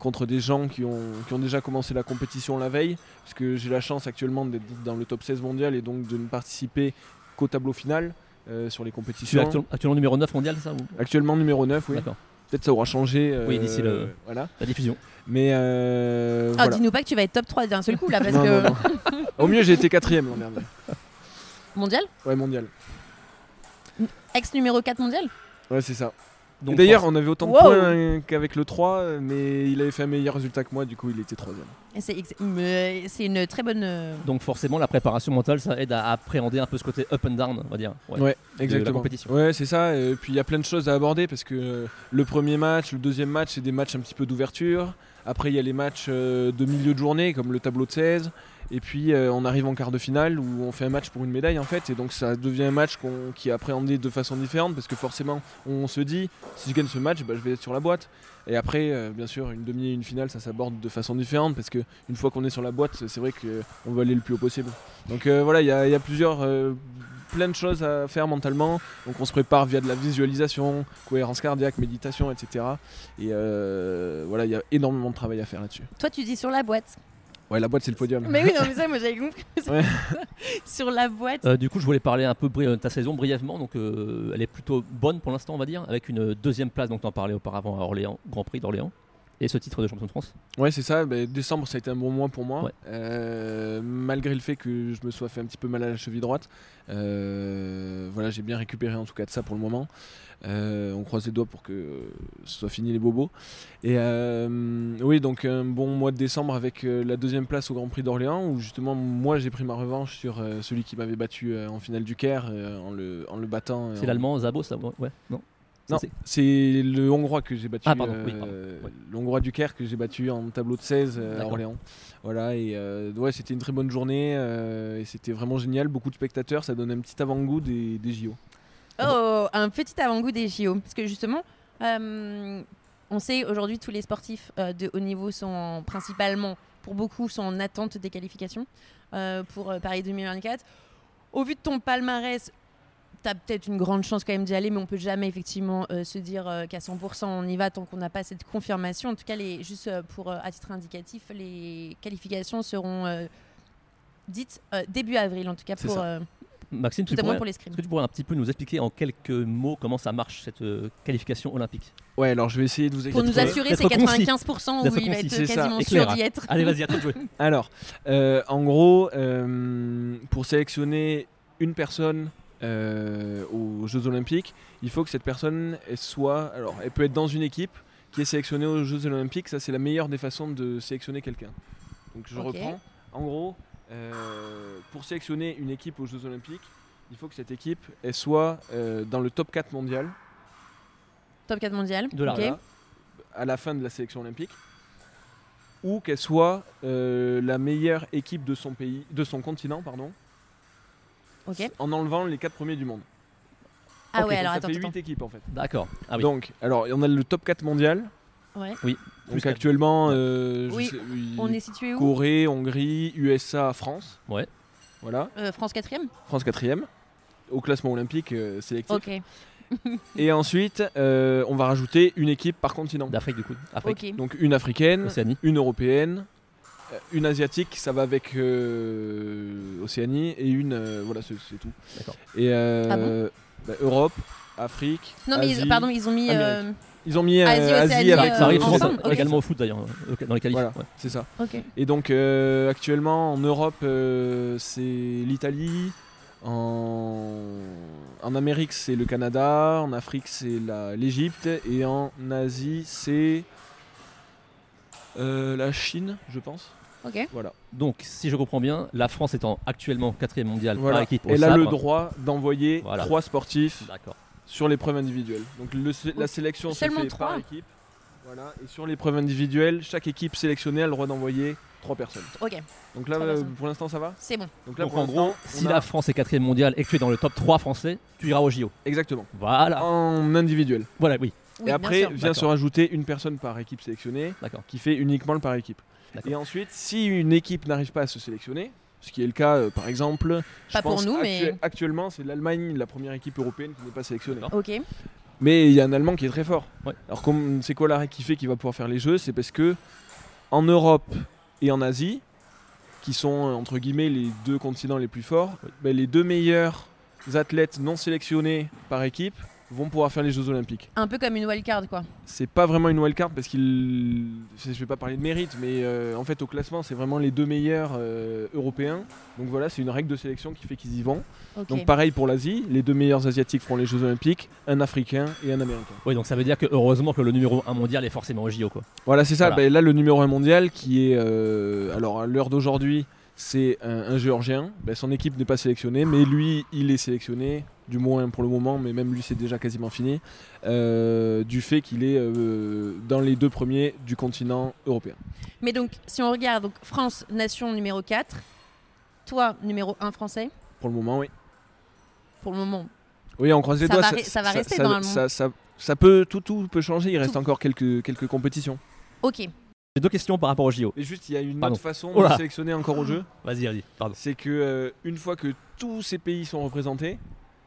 contre des gens qui ont, qui ont déjà commencé la compétition la veille, parce que j'ai la chance actuellement d'être dans le top 16 mondial et donc de ne participer qu'au tableau final euh, sur les Tu es compétitions. actu- actuellement numéro 9 mondial, ça ou... Actuellement numéro 9, oui. D'accord. Peut-être ça aura changé. euh, Oui, d'ici le- Voilà. La diffusion. Mais euh, Ah, voilà. dis-nous pas que tu vas être top 3 d'un seul coup là, parce Non, que. non, non. Au mieux, j'ai été quatrième l'an dernier. Mondial? Ouais, mondial. Ex numéro 4 mondial? Ouais, c'est ça. D'ailleurs, on avait autant de Wow. points qu'avec le 3, mais il avait fait un meilleur résultat que moi, du coup, il était troisième. Et C'est ex- mais c'est une très bonne. euh, donc forcément, la préparation mentale, ça aide à appréhender un peu ce côté up and down, on va dire. Ouais. Ouais, la exactement. compétition. Ouais, c'est ça. Et puis il y a plein de choses à aborder parce que euh, le premier match, le deuxième match, c'est des matchs un petit peu d'ouverture. Après, il y a les matchs euh, de milieu de journée, comme le tableau de 16. Et puis, euh, on arrive en quart de finale où on fait un match pour une médaille, en fait. Et donc, ça devient un match qu'on- qui est appréhendé de façon différente parce que forcément, on se dit, si je gagne ce match, bah, je vais être sur la boîte. Et après, euh, bien sûr, une demi et une finale, ça s'aborde de façon différente parce que une fois qu'on est sur la boîte, c'est vrai qu'on veut aller le plus haut possible. Donc euh, voilà, il y, a- plusieurs, euh, plein de choses à faire mentalement. Donc on se prépare via de la visualisation, cohérence cardiaque, méditation, etc. Et euh, voilà, il y a énormément de travail à faire là-dessus. Toi, tu dis sur la boîte. Ouais, la boîte, c'est le podium. Mais oui, non, mais ça, moi j'avais compris. Ouais. sur la boîte. Euh, du coup, je voulais parler un peu de ta saison brièvement. Donc, euh, elle est plutôt bonne pour l'instant, on va dire, avec une deuxième place. Donc, t'en parlais auparavant à Orléans, Grand Prix d'Orléans, et ce titre de champion de France. Ouais, c'est ça. bah, décembre, ça a été un bon mois pour moi. Ouais. Euh, malgré le fait que je me sois fait un petit peu mal à la cheville droite. Euh, voilà, j'ai bien récupéré en tout cas de ça pour le moment. Euh, on croise les doigts pour que ce soit fini les bobos. Et oui, donc un bon mois de décembre avec la deuxième place au Grand Prix d'Orléans où justement moi j'ai pris ma revanche sur celui qui m'avait battu en finale du Caire en, le, en le battant. C'est l'allemand Zabos, ça Ouais, non Non, c'est- le Hongrois que j'ai battu. Ah, pardon, oui, euh, pardon, ouais. Le Hongrois du Caire que j'ai battu en tableau de 16 euh, à. Orléans. Voilà, et euh, ouais, c'était une très bonne journée euh, et c'était vraiment génial. Beaucoup de spectateurs, ça donne un petit avant-goût des, des JO. Oh, un petit avant-goût des JO. Parce que justement, euh, on sait aujourd'hui tous les sportifs euh, de haut niveau sont en- principalement, pour beaucoup, sont en attente des qualifications euh, pour Paris 2024. Au vu de ton palmarès, tu as peut-être une grande chance quand même d'y aller, mais on peut jamais effectivement euh, se dire euh, qu'à 100% on y va tant qu'on n'a pas cette confirmation. En tout cas, les, juste euh, pour euh, à titre indicatif, les qualifications seront euh, dites euh, début avril, en tout cas pour, ça. Maxime, tu tout à moins pourrais, pour est-ce que tu pourrais un petit peu nous expliquer en quelques mots comment ça marche cette euh, qualification olympique? Ouais, alors je vais essayer de vous Pour nous expliquer. assurer, c'est concis. 95% où il va être ça. quasiment clair. sûr d'y être. Allez, vas-y, à toi de jouer. Alors, euh, en gros, euh, pour sélectionner une personne euh, aux Jeux Olympiques, il faut que cette personne elle soit. Alors, elle peut être dans une équipe qui est sélectionnée aux Jeux Olympiques. Ça, c'est la meilleure des façons de sélectionner quelqu'un. Donc, je reprends. En gros, euh, pour sélectionner une équipe aux Jeux Olympiques, il faut que cette équipe elle soit euh, dans le top 4 mondial Top 4 mondial. De à la fin de la sélection olympique, ou qu'elle soit euh, la meilleure équipe de son pays, de son continent, pardon, En enlevant les quatre premiers du monde. Ah Ok, ouais, alors ça attends, fait attends. 8 équipes en fait. D'accord. Ah oui. Donc, alors, on a le top 4 mondial. Ouais. oui. Donc Plus actuellement, euh, je Oui, sais- oui, On est situé où? Corée, Hongrie, USA, France. Ouais. Voilà, Euh, France 4ème France 4 au classement olympique euh, sélectif. Ok. Et ensuite, euh, on va rajouter une équipe par continent. D'Afrique, du coup. Afrique, Ok. Donc une africaine, Océanie. une européenne, une asiatique, ça va avec euh, Océanie, et une, euh, voilà, c'est c'est tout. D'accord. Et euh, Ah bon bah, Europe, Afrique. Non, mais ils, pardon, ils ont mis. euh. Ils ont mis euh, Asie, Asie, Océanie, avec euh, Ça arrive souvent ensemble, ok. également au foot d'ailleurs, euh, dans les qualifs. Voilà, ouais. c'est ça. Ok. Et donc euh, actuellement en Europe, euh, c'est l'Italie. En... en Amérique, c'est le Canada. En Afrique, c'est la- l'Égypte. Et en Asie, c'est euh, la Chine, je pense. Ok. Voilà. Donc, si je comprends bien, la France étant actuellement quatrième mondiale Voilà. par équipe au Elle a le droit d'envoyer Voilà. trois sportifs sur l'épreuve individuelle. Donc le la sélection se Seulement fait par équipe. Voilà. Et sur l'épreuve individuelle, chaque équipe sélectionnée a le droit d'envoyer trois personnes. Ok. Donc là, euh, pour l'instant, ça va? C'est bon. Donc là, Donc pour en gros, si a- la France est quatrième mondiale et que tu es dans le top 3 français, tu iras au JO. Exactement. Voilà. En individuel. Voilà, oui. Et après, vient se rajouter une personne par équipe sélectionnée D'accord. qui fait uniquement le par équipe. Et ensuite, si une équipe n'arrive pas à se sélectionner, ce qui est le cas, euh, par exemple, je Pas pour pense nous, mais- actu- actuellement, c'est l'Allemagne, la première équipe européenne qui n'est pas sélectionnée. Ok. Mais il y a un Allemand qui est très fort. Ouais. Alors, comme c'est quoi l'arrêt qui fait qu'il va pouvoir faire les jeux? C'est parce que en Europe et en Asie, qui sont euh, entre guillemets les deux continents les plus forts, ben, les deux meilleurs athlètes non sélectionnés par équipe vont pouvoir faire les Jeux Olympiques. Un peu comme une wildcard, quoi. C'est pas vraiment une wildcard parce qu'il. Je vais pas parler de mérite, mais euh, en fait au classement c'est vraiment les deux meilleurs euh, européens. Donc voilà, c'est une règle de sélection qui fait qu'ils y vont. Donc pareil pour l'Asie, les deux meilleurs asiatiques feront les Jeux Olympiques, un africain et un américain. Oui, donc ça veut dire que heureusement que le numéro 1 mondial est forcément au JO. Quoi. Voilà, c'est ça. Voilà. Ben, là, le numéro 1 mondial qui est. euh, alors, à l'heure d'aujourd'hui, c'est un, un Géorgien. Ben, son équipe n'est pas sélectionnée, mais lui, il est sélectionné, du moins pour le moment, mais même lui, c'est déjà quasiment fini, euh, du fait qu'il est euh, dans les deux premiers du continent européen. Mais donc, si on regarde, donc France, nation numéro 4, toi, numéro 1 français, Pour le moment, oui. pour le moment. Oui, on croise les Ça doigts. va ça va rester dans le monde. ça, ça- ça peut, tout, tout peut changer. Il reste encore quelques, quelques compétitions. Ok. J'ai deux questions par rapport au JO. Et juste, il y a une Pardon. autre façon de sélectionner encore au jeu. Vas-y, vas-y, pardon. c'est que euh, une fois que tous ces pays sont représentés,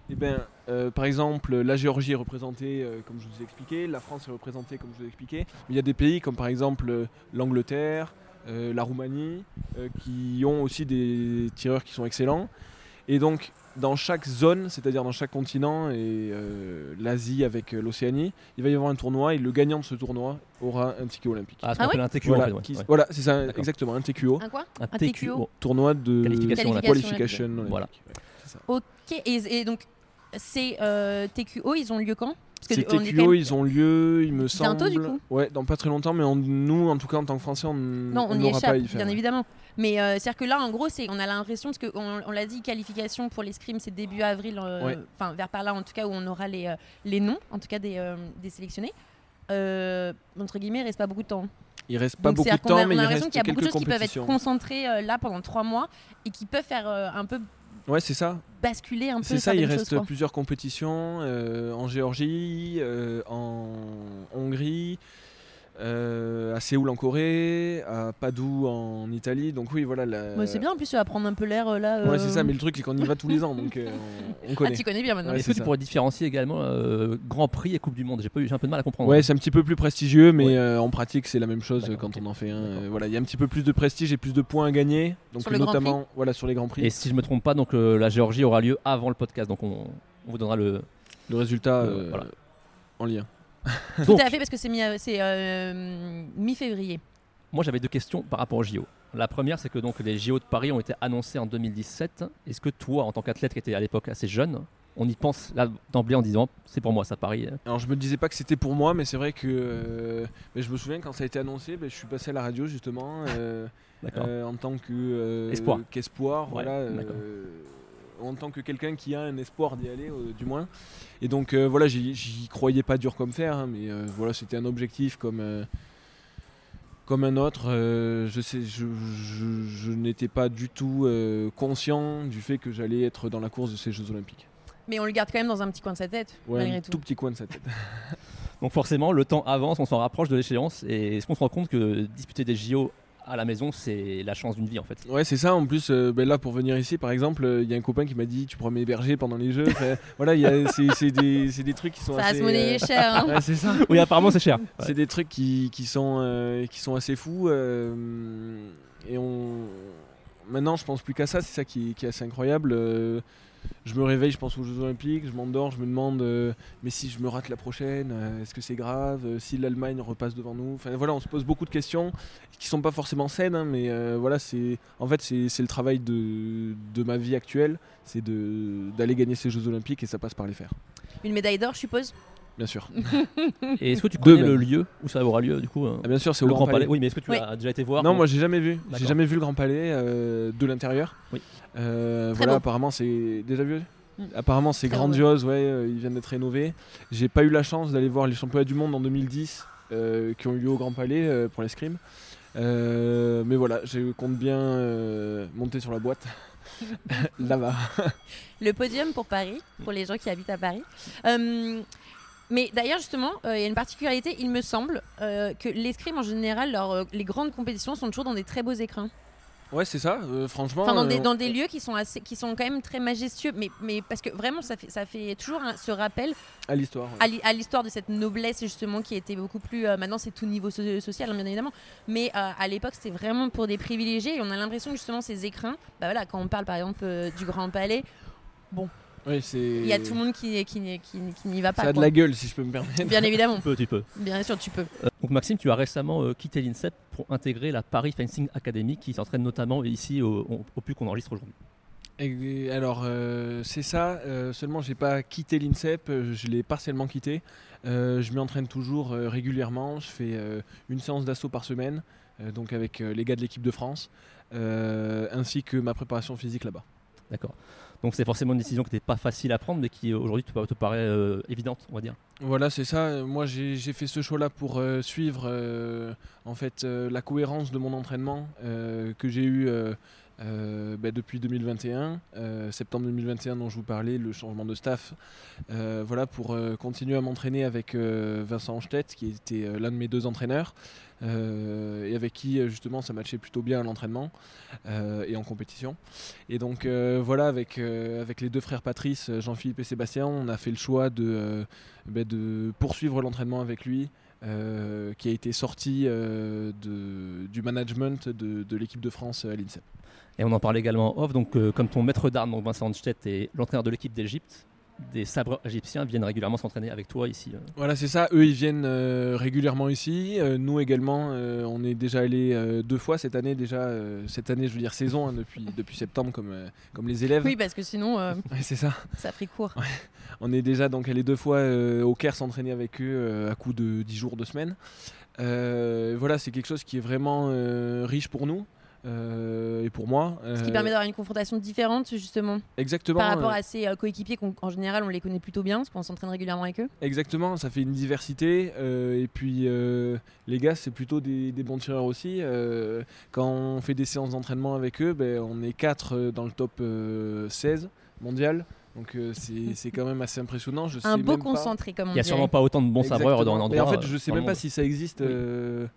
eh ben, euh, par exemple, la Géorgie est représentée, euh, comme je vous ai expliqué, la France est représentée, comme je vous ai expliqué. Mais il y a des pays comme par exemple euh, l'Angleterre, euh, la Roumanie, euh, qui ont aussi des tireurs qui sont excellents. Et donc, dans chaque zone, c'est-à-dire dans chaque continent et euh, l'Asie avec l'Océanie, il va y avoir un tournoi et le gagnant de ce tournoi aura un ticket olympique. Ah, ce qu'on Ah appelle un TQO voilà, en fait. ouais. qui- Ouais. voilà, c'est ça, exactement, un TQO, Un quoi? Un un TQO. TQO. tournoi de Qualification qualification olympique. Voilà. Ouais, c'est ça. Ok. Et, et donc, ces euh, TQO, ils ont lieu quand? Ces on TQO, ils ont lieu, il me semble. Bientôt, du coup? Ouais, dans pas très longtemps, mais en- nous, en tout cas, en tant que Français, on Non, on, y n'aura échappe, pas à y faire. bien évidemment. Mais euh, c'est-à-dire que là, en gros, c'est, on a l'impression, parce qu'on on l'a dit, qualification pour l'escrime, c'est début avril, euh, Ouais. enfin vers par là, en tout cas, où on aura les, euh, les noms, en tout cas des, des sélectionnés. Entre guillemets, il reste pas beaucoup de temps. Il reste pas Donc, beaucoup de c'est-à-dire qu'on a- temps, mais on il l'impression reste qu'il y a beaucoup de choses qui peuvent être concentrées là pendant trois mois et qui peuvent faire un peu Ouais, c'est ça. basculer un peu C'est ça, il reste plusieurs compétitions euh, en Géorgie, euh, en Hongrie, euh, à Séoul en Corée, à Padoue en Italie. Donc oui, voilà. La... Ouais, c'est bien, en plus, tu vas prendre un peu l'air euh, là. Ouais, euh, c'est ça, mais le truc, c'est qu'on y va tous les ans, donc euh, on, on Ah, connaît. tu connais bien maintenant. Ouais, Est-ce que tu pourrais différencier également euh, Grand Prix et Coupe du Monde? J'ai pas eu- j'ai un peu de mal à comprendre. Ouais, c'est un petit peu plus prestigieux, mais Ouais. euh, en pratique, c'est la même chose quand on en fait un. Euh, voilà, il y a un petit peu plus de prestige et plus de points à gagner. Donc Sur notamment, voilà, sur les grands prix. Et si je me trompe pas, donc euh, la Géorgie aura lieu avant le podcast, donc on, on vous donnera le. le résultat Euh, euh, voilà. en lien. Tout à fait, parce que c'est mi- euh, euh, mi-février. moi j'avais deux questions par rapport aux JO. La première, c'est que donc les JO de Paris ont été annoncés en 2017. Est-ce que toi, en tant qu'athlète qui était à l'époque assez jeune, on y pense là d'emblée en disant c'est pour moi ça Paris euh, Alors je me disais pas que c'était pour moi, mais c'est vrai que euh, mais je me souviens quand ça a été annoncé, ben, je suis passé à la radio justement euh, D'accord. euh, en tant que euh, Espoir. qu'espoir, Ouais, voilà, euh, d'accord. En tant que quelqu'un qui a un espoir d'y aller, euh, du moins. Et donc euh, voilà, j'y- croyais pas dur comme fer, hein, mais euh, voilà, c'était un objectif comme euh, comme un autre. euh, je sais, je, je- je n'étais pas du tout euh, conscient du fait que j'allais être dans la course de ces Jeux Olympiques. Mais on le garde quand même dans un petit coin de sa tête, Ouais, malgré un tout. tout petit coin de sa tête. Donc forcément, le temps avance, on s'en rapproche de l'échéance. Et est-ce qu'on se rend compte que disputer des JO à la maison, c'est la chance d'une vie en fait Ouais, c'est ça. En plus, euh, ben là, pour venir ici, par exemple, euh, il y a un copain qui m'a dit Tu pourras m'héberger pendant les jeux. Enfin, voilà, c'est des, trucs qui sont Ça va assez. se monnayer euh, cher. hein. ouais, c'est ça. Oui, apparemment c'est cher. C'est des trucs qui, qui sont, euh, qui sont assez fous. euh, et on. Maintenant, je pense plus qu'à ça. C'est ça qui, qui est assez incroyable. Je me réveille, je pense aux Jeux Olympiques, je m'endors, je me demande, euh, mais si je me rate la prochaine, euh, est-ce que c'est grave Euh, Si l'Allemagne repasse devant nous? Enfin voilà, on se pose beaucoup de questions qui sont pas forcément saines, hein, mais euh, voilà, c'est en fait c'est le travail de, de ma vie actuelle, c'est de- d'aller gagner ces Jeux Olympiques et ça passe par les faire, Une médaille d'or, je suppose? bien sûr. Et est-ce que tu Deux connais le lieu où ça aura lieu du coup Ah, bien sûr, c'est au Le Grand, Palais. Oui, mais est-ce que tu Oui. as déjà été voir Non, moi j'ai jamais vu. J'ai jamais vu le Grand Palais euh, de l'intérieur. Oui. Euh, voilà, beau. apparemment c'est déjà vu. Mm. Apparemment c'est grandiose, ouais, euh, ils viennent d'être rénovés. J'ai pas eu la chance d'aller voir les championnats du monde en 2010 euh, qui ont eu lieu au Grand Palais euh, pour l'escrime. Mais voilà, je compte bien monter sur la boîte là-bas. Le podium pour Paris, pour les gens qui habitent à Paris. Mais d'ailleurs, justement, euh, il y a une particularité, il me semble, euh, que l'escrime en général, leur, euh, les grandes compétitions sont toujours dans des très beaux écrins. Ouais, c'est ça, euh, franchement. Enfin, dans, des, euh, dans des lieux qui sont, assez, qui sont quand même très majestueux. Mais, mais parce que vraiment, ça fait, ça fait toujours un- ce rappel à l'histoire. ouais. à l'hi- à l'histoire de cette noblesse, justement, qui était beaucoup plus. euh, maintenant, c'est tout niveau so- social, hein, bien évidemment. Mais à l'époque, c'était vraiment pour des privilégiés. Et on a l'impression justement, ces écrins, bah voilà, quand on parle par exemple du Grand Palais, Ouais, c'est. il y a tout le monde qui, qui, qui, qui n'y va pas. Ça a de quoi. la gueule, si je peux me permettre. Bien évidemment, Tu peux, tu peux. bien sûr, tu peux. Euh, donc Maxime, tu as récemment euh, quitté l'INSEP pour intégrer la Paris Fencing Academy qui s'entraîne notamment ici au, au, qu'on enregistre aujourd'hui. Et alors, euh, c'est ça. euh, seulement, j'ai pas quitté l'INSEP. Je l'ai partiellement quitté. Euh, je m'y entraîne toujours euh, régulièrement. Je fais euh, une séance d'assaut par semaine, euh, donc avec euh, les gars de l'équipe de France, euh, ainsi que ma préparation physique là-bas. D'accord. Donc c'est forcément une décision qui n'était pas facile à prendre, mais qui euh, aujourd'hui te, pa- te paraît euh, évidente, on va dire. Voilà, c'est ça. Moi, j'ai fait ce choix-là pour euh, suivre en fait la cohérence de mon entraînement que j'ai eu euh, bah, depuis 2021, euh, septembre 2021 dont je vous parlais, le changement de staff. Euh, voilà, pour continuer à m'entraîner avec Vincent Anstedt, qui était l'un de mes deux entraîneurs, et avec qui justement ça matchait plutôt bien à l'entraînement et en compétition. Et donc voilà, avec, avec les deux frères Patrice, Jean-Philippe et Sébastien, on a fait le choix de, ben, de poursuivre l'entraînement avec lui. qui a été sorti du management de l'équipe de France à l'INSEP. Et on en parlait également en off, donc euh, comme ton maître d'armes, donc Vincent Anstedt, est l'entraîneur de l'équipe d'Égypte, des sabres égyptiens viennent régulièrement s'entraîner avec toi ici. euh. Voilà, c'est ça. Eux, ils viennent euh, régulièrement ici. Euh, nous également, euh, on est déjà allé euh, deux fois cette année. Déjà, euh, cette année, je veux dire saison, hein, depuis, depuis septembre, comme, euh, comme les élèves. Oui, parce que sinon, euh, Ouais, c'est ça. ça ferait court. On est déjà donc allé deux fois euh, au Caire s'entraîner avec eux euh, à coup de 10 jours, deux semaines. Euh, voilà, c'est quelque chose qui est vraiment euh, riche pour nous euh, et pour moi. Ce qui Euh, permet d'avoir une confrontation différente, justement, exactement. par rapport euh, à ses euh, coéquipiers qu'en général, on les connaît plutôt bien, parce qu'on s'entraîne régulièrement avec eux. Exactement, ça fait une diversité. euh, et puis euh, les gars, c'est plutôt des, des bons tireurs aussi. euh, quand on fait des séances d'entraînement avec eux, ben, on est 4 dans le top euh, 16 mondial. Donc euh, c'est c'est quand même assez impressionnant. Je Un sais beau même pas- concentré, comme on Il n'y a dirait. sûrement pas autant de bons sabreurs dans Exactement. l'endroit. Et en fait, je euh, sais même pas si ça existe. Oui. euh,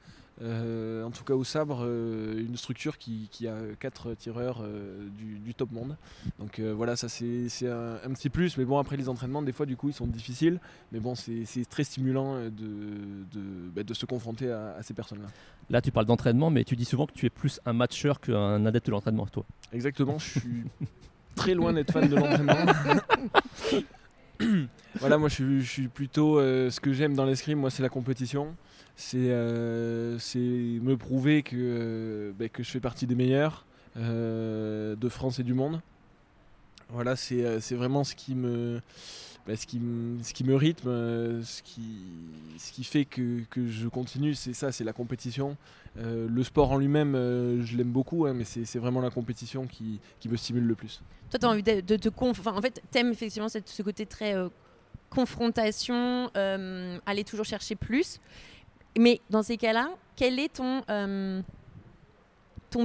euh, en tout cas au sabre, euh, une structure qui, qui a quatre tireurs euh, du, du top monde. Donc voilà, ça c'est un, un petit plus. Mais bon, après les entraînements, des fois du coup, ils sont difficiles. Mais bon, c'est très stimulant de, de, bah, de se confronter à, à ces personnes-là. Là, tu parles d'entraînement, mais tu dis souvent que tu es plus un matcheur qu'un adepte de l'entraînement, toi. Exactement, je suis très loin d'être fan de l'entraînement. voilà, moi je suis, plutôt. euh, ce que j'aime dans l'escrime, moi, c'est la compétition. C'est euh, me prouver que, euh, bah, que je fais partie des meilleurs de France et du monde. Voilà, c'est vraiment ce qui me. ce, qui ce qui me rythme, ce qui, ce qui fait que, que je continue, c'est ça, c'est la compétition. Euh, le sport en lui-même, euh, je l'aime beaucoup, hein, mais c'est vraiment la compétition qui, me stimule le plus. Toi, tu as envie de, te conf... enfin, en fait, t'aimes effectivement ce côté très euh, confrontation, aller toujours chercher plus. Mais dans ces cas-là, quel est ton,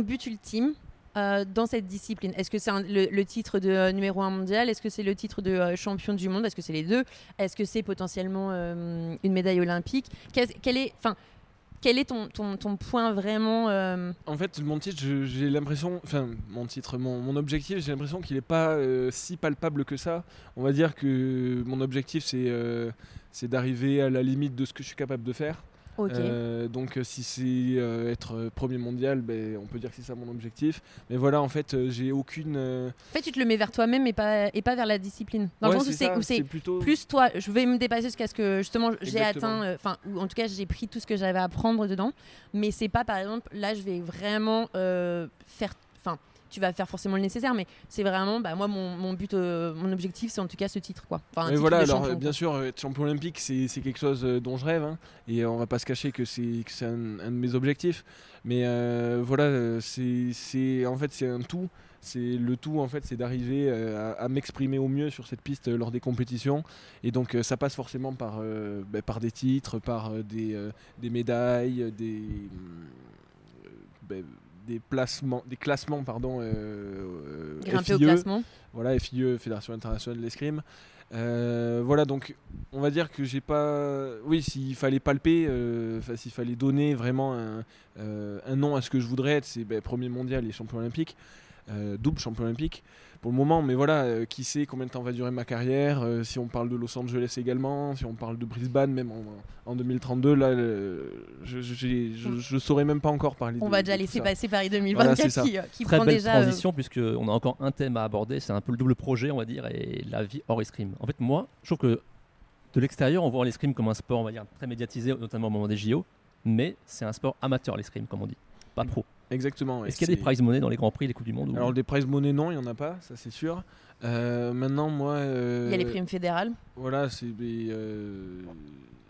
but ultime dans cette discipline? Est-ce que c'est un- le, titre de numéro 1 mondial? Est-ce que c'est le titre de champion du monde? Est-ce que c'est les deux? Est-ce que c'est potentiellement une médaille olympique? Est, quel est ton, ton, ton point vraiment euh, En fait, mon titre, j'ai l'impression, enfin, mon titre, mon, mon objectif, j'ai l'impression qu'il n'est pas euh, si palpable que ça. On va dire que mon objectif, euh, c'est d'arriver à la limite de ce que je suis capable de faire. Euh, donc, euh, si c'est euh, être premier mondial, ben, on peut dire que c'est ça mon objectif. Mais voilà, en fait, euh, j'ai aucune. En fait, tu te le mets vers toi-même et pas, et pas vers la discipline. Dans le ouais, sens où c'est plutôt. plus toi, je vais me dépasser jusqu'à ce que justement j'ai atteint, enfin, ou en tout cas j'ai pris tout ce que j'avais à prendre dedans. Mais c'est pas par exemple, là je vais vraiment faire, tu vas faire forcément le nécessaire, mais c'est vraiment, bah moi mon, mon but, euh, mon objectif c'est en tout cas ce titre quoi. Enfin, voilà, alors champion, bien quoi. sûr, euh, être champion olympique, c'est quelque chose euh, dont je rêve, hein, et on va pas se cacher que c'est un, un de mes objectifs. Mais euh, voilà, c'est c'est- en fait c'est un tout. C'est le tout en fait, c'est d'arriver euh, à, à m'exprimer au mieux sur cette piste euh, lors des compétitions. Et donc euh, ça passe forcément par bah, par des titres, par des, des médailles, des bah, des placements, des classements pardon. euh, euh, Grimper au classement. Voilà, FIE, Fédération internationale de l'escrime. Euh, voilà, donc on va dire que j'ai pas. Oui, s'il fallait palper, euh, s'il fallait donner vraiment un, euh, un nom à ce que je voudrais être, c'est ben, premier mondial et champion olympique, euh, double champion olympique pour le moment. Mais voilà, euh, qui sait combien de temps va durer ma carrière euh, Si on parle de Los Angeles également, si on parle de Brisbane, même en, en 2032, là, je, je, j'ai- je- je saurais même pas encore parler. On de- va déjà laisser ça. passer Paris Voilà, 2024 c'est ça. qui, euh, qui Très prend belle déjà. euh, transition, puisqu'on a encore un thème à aborder, c'est un peu le double projet, on va dire, et la vie hors escrime. En fait, moi, je trouve que de l'extérieur, on voit l'escrime comme un sport, on va dire, très médiatisé, notamment au moment des JO, mais c'est un sport amateur, l'escrime, comme on dit, pas pro. Exactement. ouais, Est-ce qu'il y a des prize money dans les grands prix, les Coupes du Monde ou- Alors des prize money non, il y en a pas, ça c'est sûr. Euh, maintenant moi, euh, Il y a les primes fédérales. voilà, c'est des, euh,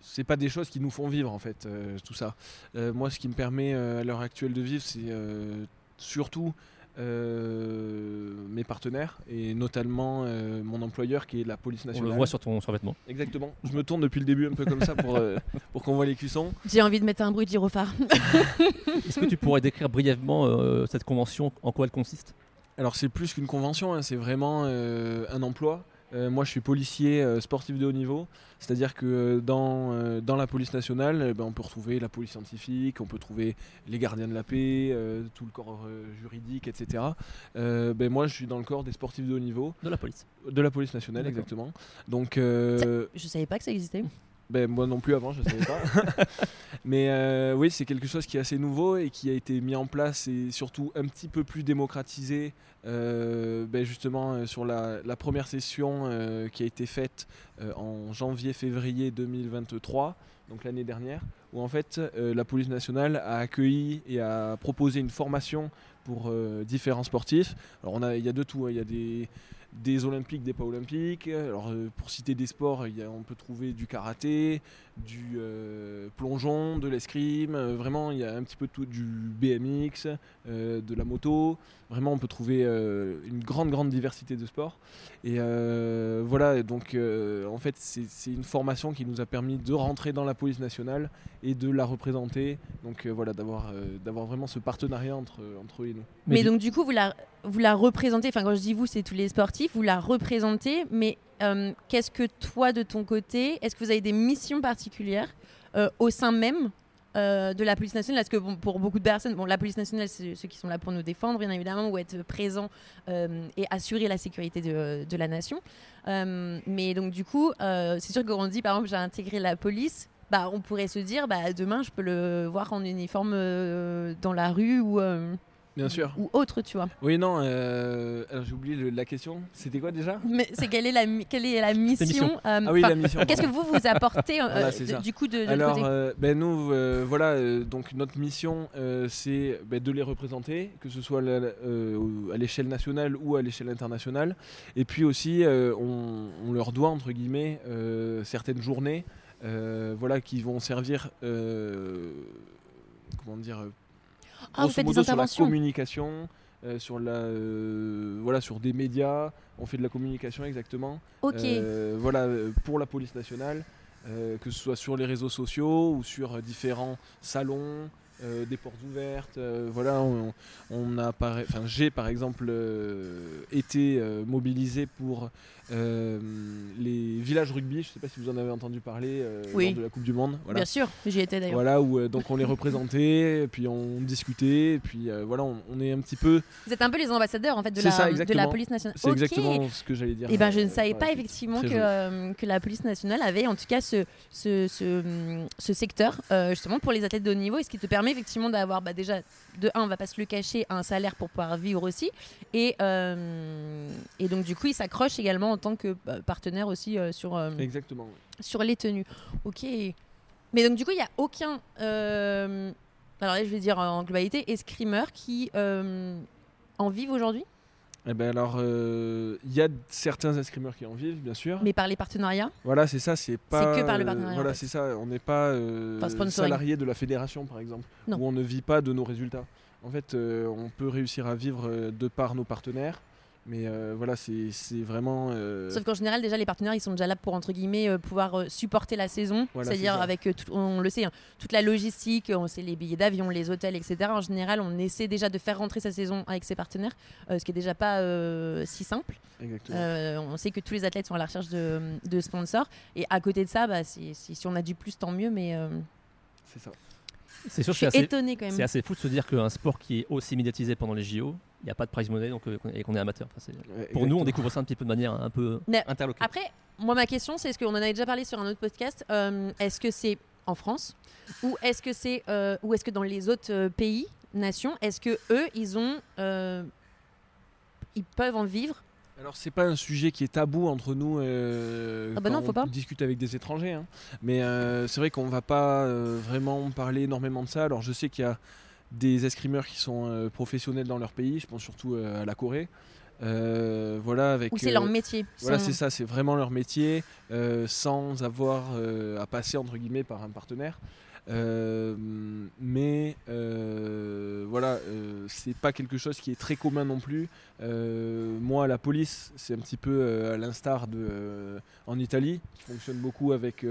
c'est pas des choses qui nous font vivre en fait, euh, tout ça. Euh, moi, ce qui me permet euh, à l'heure actuelle de vivre, c'est euh, surtout euh, mes partenaires et notamment euh, mon employeur qui est la police On nationale. le voit sur ton survêtement. Exactement. Je me tourne depuis le début un peu comme ça pour euh, pour qu'on voit les cuissons. J'ai envie de mettre un bruit de gyrophare. Est-ce que tu pourrais décrire brièvement euh, cette convention, en quoi elle consiste? Alors c'est plus qu'une convention, hein, c'est vraiment euh, un emploi. Euh, moi je suis policier euh, sportif de haut niveau, c'est-à-dire que euh, dans, euh, dans la police nationale, euh, ben, on peut retrouver la police scientifique, on peut trouver les gardiens de la paix, euh, tout le corps euh, juridique, etc. Euh, ben, moi je suis dans le corps des sportifs de haut niveau, de la police de la police nationale exactement. Donc euh, Je savais pas que ça existait. Ben, moi non plus avant, je ne savais pas. Mais euh, oui, c'est quelque chose qui est assez nouveau et qui a été mis en place et surtout un petit peu plus démocratisé euh, ben, justement euh, sur la, la première session qui a été faite en janvier-février 2023, donc l'année dernière, où en fait la police nationale a accueilli et a proposé une formation pour différents sportifs. Alors il y a de tout, hein. il y a des, des olympiques, des pas olympiques. Alors euh, pour citer des sports, il y a- on peut trouver du karaté, du euh, plongeon, de l'escrime, euh, vraiment il y a un petit peu de tout, du BMX, euh, de la moto. Vraiment on peut trouver euh, une grande grande diversité de sports. Et euh, voilà, donc euh, en fait c'est une formation qui nous a permis de rentrer dans la police nationale et de la représenter. Donc euh, voilà, d'avoir euh, d'avoir vraiment ce partenariat entre, entre eux et nous. Mais, donc du coup, vous la, vous la représentez, enfin quand je dis vous, c'est tous les sportifs, vous la représentez, mais euh, qu'est-ce que toi de ton côté, est-ce que vous avez des missions particulières euh, au sein même euh, de la police nationale? Parce que pour beaucoup de personnes, bon, la police nationale, c'est ceux qui sont là pour nous défendre, bien évidemment, ou être présents et assurer la sécurité de, de la nation. Mais donc du coup, c'est sûr que quand on dit, par exemple, j'ai intégré la police, bah, on pourrait se dire, bah, demain, je peux le voir en uniforme dans la rue ou... Bien sûr. ou autre, tu vois. Oui, non, euh, alors j'ai oublié le- la question. C'était quoi déjà? Mais c'est quelle est la mi- quelle est la mission, mission. euh, Ah oui, enfin, la mission. Qu'est-ce que vous vous apportez euh, Voilà, c'est de- ça. du coup de, de l'autre Alors, côté? euh, ben nous, euh, voilà, euh, donc notre mission, euh, c'est ben, de les représenter, que ce soit la- euh, à l'échelle nationale ou à l'échelle internationale. Et puis aussi, euh, on, on leur doit, entre guillemets, euh, certaines journées, euh, voilà, qui vont servir, euh, comment dire, Ah, grosso modo, sur la communication, euh, sur la, euh, voilà, sur des médias. On fait de la communication exactement. Ok. Euh, voilà, pour la police nationale, que ce soit sur les réseaux sociaux ou sur différents salons, des portes ouvertes. voilà, on, on a enfin, j'ai par exemple été mobilisé pour euh, les villages rugby. Je ne sais pas si vous en avez entendu parler euh, Oui. lors de la Coupe du Monde. Voilà. Bien sûr, j'y étais d'ailleurs. Voilà, où euh, donc on les représentait, puis on discutait, puis voilà, on, on est un petit peu. Vous êtes un peu les ambassadeurs en fait de, la, ça, de la exactement. police nationale. C'est Ok. exactement ce que j'allais dire. Et ben je ne savais pas effectivement que, la police nationale avait en tout cas ce, ce, ce, ce secteur justement pour les athlètes de haut niveau et ce qui te permet effectivement d'avoir bah, déjà de un on va pas se le cacher un salaire pour pouvoir vivre aussi et, et donc du coup il s'accroche également en tant que bah, partenaire aussi euh, sur, euh, Exactement. oui. sur les tenues. Ok. Mais donc du coup, il n'y a aucun... euh, alors là, je vais dire en globalité, escrimeur qui en vivent aujourd'hui, Eh ben alors, euh, il y a certains escrimeurs qui en vivent, bien sûr. mais par les partenariats? Voilà, c'est ça, c'est pas. que par le euh, partenariat, voilà, en fait. c'est ça. On n'est pas euh, Enfin, salarié de la fédération, par exemple, Non. où on ne vit pas de nos résultats. En fait, on peut réussir à vivre de par nos partenaires, mais euh, voilà, c'est vraiment. euh, Sauf qu'en général, déjà, les partenaires, ils sont déjà là pour, entre guillemets, euh, pouvoir supporter la saison. Voilà, C'est-à-dire avec, tout- on le sait, hein, toute la logistique, on sait les billets d'avion, les hôtels, etc. En général, on essaie déjà de faire rentrer sa saison avec ses partenaires, ce qui est déjà pas si simple. On sait que tous les athlètes sont à la recherche de, de sponsors. Et à côté de ça, bah, si, si- si on a du plus, tant mieux. Mais C'est ça. C'est sûr je suis quand même. c'est assez fou de se dire qu'un sport qui est aussi médiatisé pendant les JO, il n'y a pas de prize money donc, euh, et qu'on est amateur. Enfin, c'est- Ouais, pour nous, on découvre ça un petit peu de manière un peu Mais interloquée. Après, moi, ma question, c'est est-ce qu'on en avait déjà parlé sur un autre podcast euh, Est-ce que c'est en France ou est-ce que c'est euh, ou est-ce que dans les autres euh, pays, nations, est-ce que eux, ils ont, euh, ils peuvent en vivre Alors c'est pas un sujet qui est tabou entre nous. euh, Ah bah non, faut on pas. discute avec des étrangers, hein. mais euh, c'est vrai qu'on va pas euh, vraiment parler énormément de ça. Alors je sais qu'il y a des escrimeurs qui sont euh, professionnels dans leur pays. Je pense surtout à la Corée. Voilà avec. ou c'est leur métier Voilà, c'est ça, c'est vraiment leur métier, sans avoir à passer entre guillemets par un partenaire. Mais voilà, c'est pas quelque chose qui est très commun non plus. Euh, moi, la police, c'est un petit peu euh, à l'instar de euh, en Italie, qui fonctionne beaucoup avec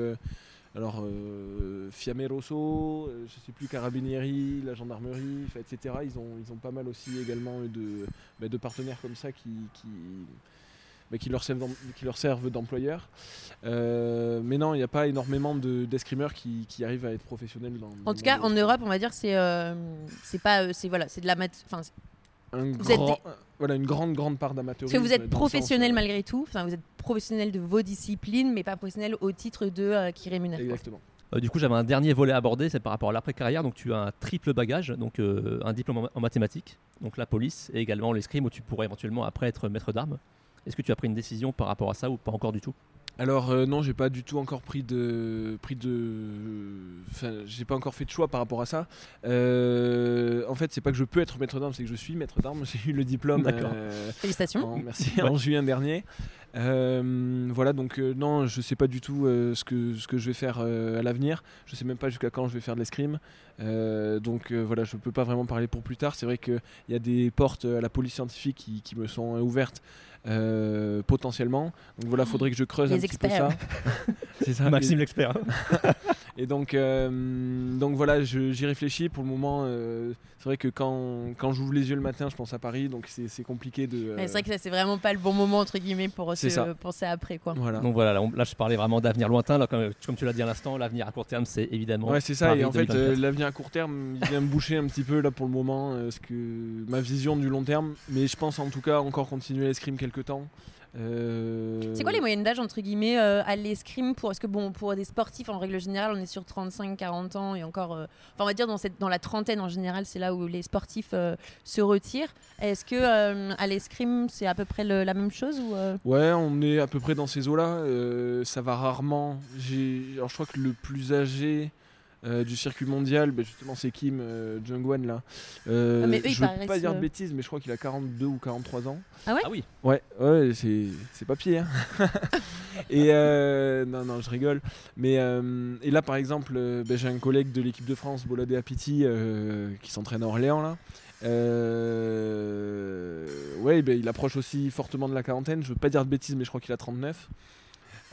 alors euh, Fiamme Rosso, je sais plus Carabinieri, la gendarmerie, etc. Ils ont ils ont pas mal aussi également de bah, de partenaires comme ça qui bah, qui leur servent d'em- qui leur servent d'employeurs. Euh, mais non, il n'y a pas énormément de- d'escrimeurs qui, qui arrivent à être professionnels dans. dans En tout cas, en Europe, on va dire, c'est euh, c'est pas, euh, c'est voilà, c'est de la mat- un Vous êtes grand- voilà, une grande, grande part d'amateurisme. Parce que vous êtes sens, professionnel malgré tout. Enfin, vous êtes professionnel de vos disciplines, mais pas professionnel au titre de euh, qui rémunère. Exactement. Euh, du coup, j'avais un dernier volet à aborder, c'est par rapport à l'après-carrière. Donc, tu as un triple bagage, donc euh, un diplôme en, en mathématiques, donc la police, et également l'escrime où tu pourrais éventuellement après être maître d'armes. Est-ce que tu as pris une décision par rapport à ça ou pas encore du tout? Alors euh, non, j'ai pas du tout encore pris de pris de enfin, j'ai pas encore fait de choix par rapport à ça. Euh, en fait, c'est pas que je peux être maître d'armes, c'est que je suis maître d'armes, j'ai eu le diplôme D'accord. euh, Félicitations. en, merci, en juin dernier. Euh, voilà, donc euh, non, je sais pas du tout euh, ce, que, ce que je vais faire euh, à l'avenir. Je sais même pas jusqu'à quand je vais faire de l'escrime. Euh, donc euh, voilà, je peux pas vraiment parler pour plus tard. C'est vrai qu'il y a des portes à la police scientifique qui, qui me sont ouvertes euh, potentiellement. Donc voilà, faudrait que je creuse Les un petit peu experts. ça. C'est ça. Maxime l'expert. Et donc, euh, donc voilà, j'y réfléchis. Pour le moment, euh, c'est vrai que quand, quand j'ouvre les yeux le matin, je pense à Paris, donc c'est c'est compliqué de. euh, C'est vrai que ça, c'est vraiment pas le bon moment, entre guillemets, pour se ça. penser après. Quoi. Voilà. Donc voilà, là, on- là, je parlais vraiment d'avenir lointain. Là, comme, comme tu l'as dit à l'instant, l'avenir à court terme, c'est évidemment. Ouais, c'est ça. Paris et en fait, 2024. euh, l'avenir à court terme, il vient me boucher un petit peu là pour le moment, euh, ce que ma vision du long terme. Mais je pense en tout cas encore continuer l'escrime quelques temps. Euh, C'est quoi les moyennes d'âge, entre guillemets, euh, à l'escrime pour... Parce que bon, pour des sportifs, en règle générale, on est sur 35-40 ans et encore... euh, Enfin, on va dire dans, cette, dans la trentaine, en général, c'est là où les sportifs se retirent. Est-ce que à l'escrime, c'est à peu près le- la même chose ou Ouais, on est à peu près dans ces eaux-là. ça va rarement. Alors je crois que le plus âgé euh, du circuit mondial, bah, justement, c'est Kim euh, Jong-wan là. Euh, Ah, mais eux, je veux pas dire de bêtises, mais je crois qu'il a 42 ou 43 ans. Ah oui, Ouais, ouais, c'est, pire. hein. et euh, non, non, je rigole. Mais euh, et là, par exemple, euh, bah, j'ai un collègue de l'équipe de France, Boladé Apiti, euh, qui s'entraîne à Orléans là. Euh, ouais, bah, il approche aussi fortement de la quarantaine. Je veux pas dire de bêtises, mais je crois qu'il a 39.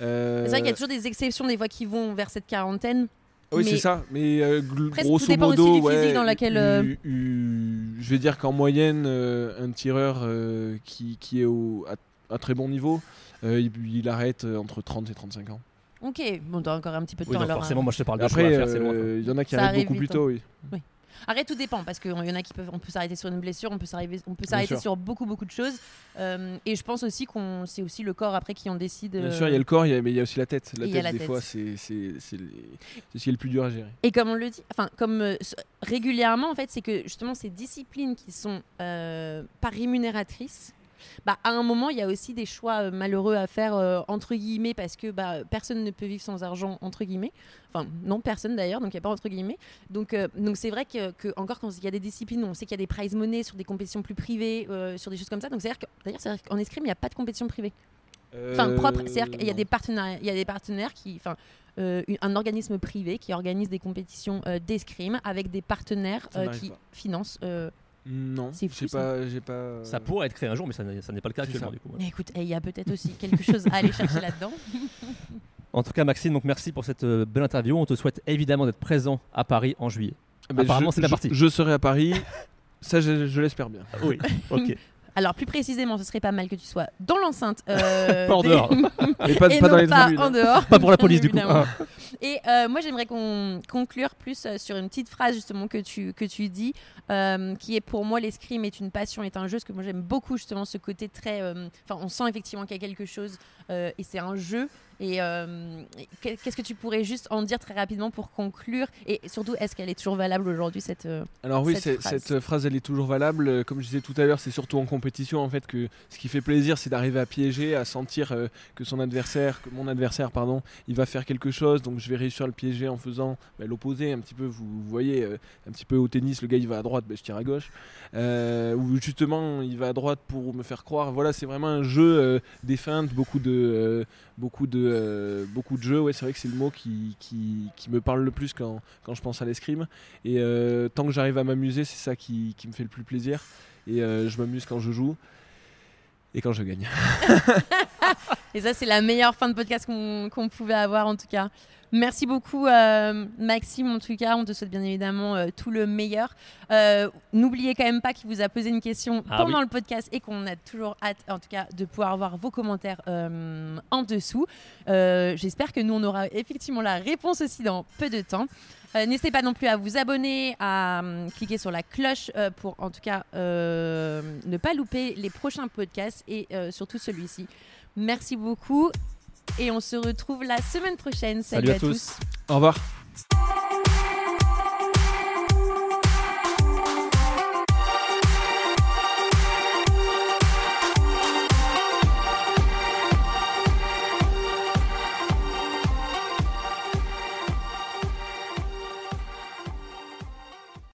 Euh, C'est vrai qu'il y a toujours des exceptions, des fois, qui vont vers cette quarantaine. Oui, c'est ça. Mais euh, tout grosso dépend aussi modo, du physique ouais, dans laquelle, euh, u- u- je vais dire qu'en moyenne, euh, un tireur euh, qui, qui est au, à, à très bon niveau, euh, il, il arrête entre 30 et 35 ans. Ok, bon, t'as encore un petit peu de Oui, temps donc alors. forcément, hein. moi je te parle de Après, euh, il y en a qui Ça arrêtent arrive beaucoup plus vite, tôt, oui. Arrête, tout dépend parce qu'il y en a qui peuvent, on peut s'arrêter sur une blessure, on peut s'arriver, on peut s'arrêter sur beaucoup beaucoup de choses. Euh, et je pense aussi qu'on, c'est aussi le corps après qui en décide. Bien euh, sûr, il y a le corps, il y a- mais il y a aussi la tête. La tête, la des tête. fois, c'est c'est- c'est les- c'est ce qui est le plus dur à gérer. Et comme on le dit, enfin comme euh, régulièrement en fait, c'est que justement ces disciplines qui sont pas rémunératrices. Bah, à un moment, il y a aussi des choix euh, malheureux à faire euh, entre guillemets parce que bah, personne ne peut vivre sans argent entre guillemets. Enfin, non, personne d'ailleurs, donc il n'y a pas entre guillemets. Donc, euh, donc c'est vrai que, que encore quand il y a des disciplines, on sait qu'il y a des prize money sur des compétitions plus privées, sur des choses comme ça. Donc c'est-à-dire qu'en escrime, il n'y a pas de compétition privée. Enfin, propre. C'est-à-dire qu'il y a des partenaires, il y a des partenaires qui, enfin, euh, un organisme privé qui organise des compétitions euh, d'escrime avec des partenaires euh, qui pas. financent. Non, C'est fou, j'ai ça. pas, j'ai pas. euh, Ça pourrait être créé un jour, mais ça n'est ça n'est pas le cas actuellement ça. du coup. ouais. Mais écoute, eh, il y a peut-être aussi quelque chose à aller chercher là-dedans. En tout cas, Maxime, donc merci pour cette euh, belle interview. On te souhaite évidemment d'être présent à Paris en juillet. Ah bah, Apparemment, je- c'est bien je- parti. Je serai à Paris. Ça, je, je l'espère bien. Oui, ok. Alors plus précisément, ce serait pas mal que tu sois dans l'enceinte. euh, Pas en des- dehors. Et pas, et pas non dans les pas en dehors. Pas pour la police du coup. Ah. Et euh, moi, j'aimerais qu'on conclure plus euh, sur une petite phrase justement que tu, que tu dis, euh, qui est pour moi l'escrime est une passion, est un jeu, parce que moi j'aime beaucoup justement ce côté très... Enfin, on sent effectivement qu'il y a quelque chose, et c'est un jeu. Et euh, qu'est- qu'est-ce que tu pourrais juste en dire très rapidement pour conclure? Et surtout, est-ce qu'elle est toujours valable aujourd'hui cette euh, Alors oui, cette phrase? cette phrase, elle est toujours valable. Euh, Comme je disais tout à l'heure, c'est surtout en compétition en fait que ce qui fait plaisir, c'est d'arriver à piéger, à sentir euh, que son adversaire, que mon adversaire, pardon, il va faire quelque chose. Donc je vais réussir à le piéger en faisant bah, l'opposé un petit peu. Vous, vous voyez, euh, un petit peu au tennis, le gars il va à droite, bah, je tire à gauche. Ou justement, il va à droite pour me faire croire. Voilà, c'est vraiment un jeu des feintes, beaucoup de, beaucoup de, euh, beaucoup de jeux. Ouais, c'est vrai que c'est le mot qui, qui, me parle le plus quand, quand je pense à l'escrime. Et euh, tant que j'arrive à m'amuser, c'est ça qui, qui me fait le plus plaisir. Et euh, je m'amuse quand je joue et quand je gagne. Et ça, c'est la meilleure fin de podcast qu'on pouvait avoir en tout cas. Merci beaucoup, euh, Maxime. En tout cas, on te souhaite bien évidemment euh, tout le meilleur. Euh, N'oubliez quand même pas qu'il vous a posé une question Ah pendant oui. le podcast et qu'on a toujours hâte, en tout cas, de pouvoir avoir vos commentaires euh, en dessous. J'espère que nous, on aura effectivement la réponse aussi dans peu de temps. Euh, N'hésitez pas non plus à vous abonner, à cliquer sur la cloche euh, pour en tout cas ne pas louper les prochains podcasts et surtout celui-ci. Merci beaucoup et on se retrouve la semaine prochaine. Salut, Salut à à tous. tous. Au revoir.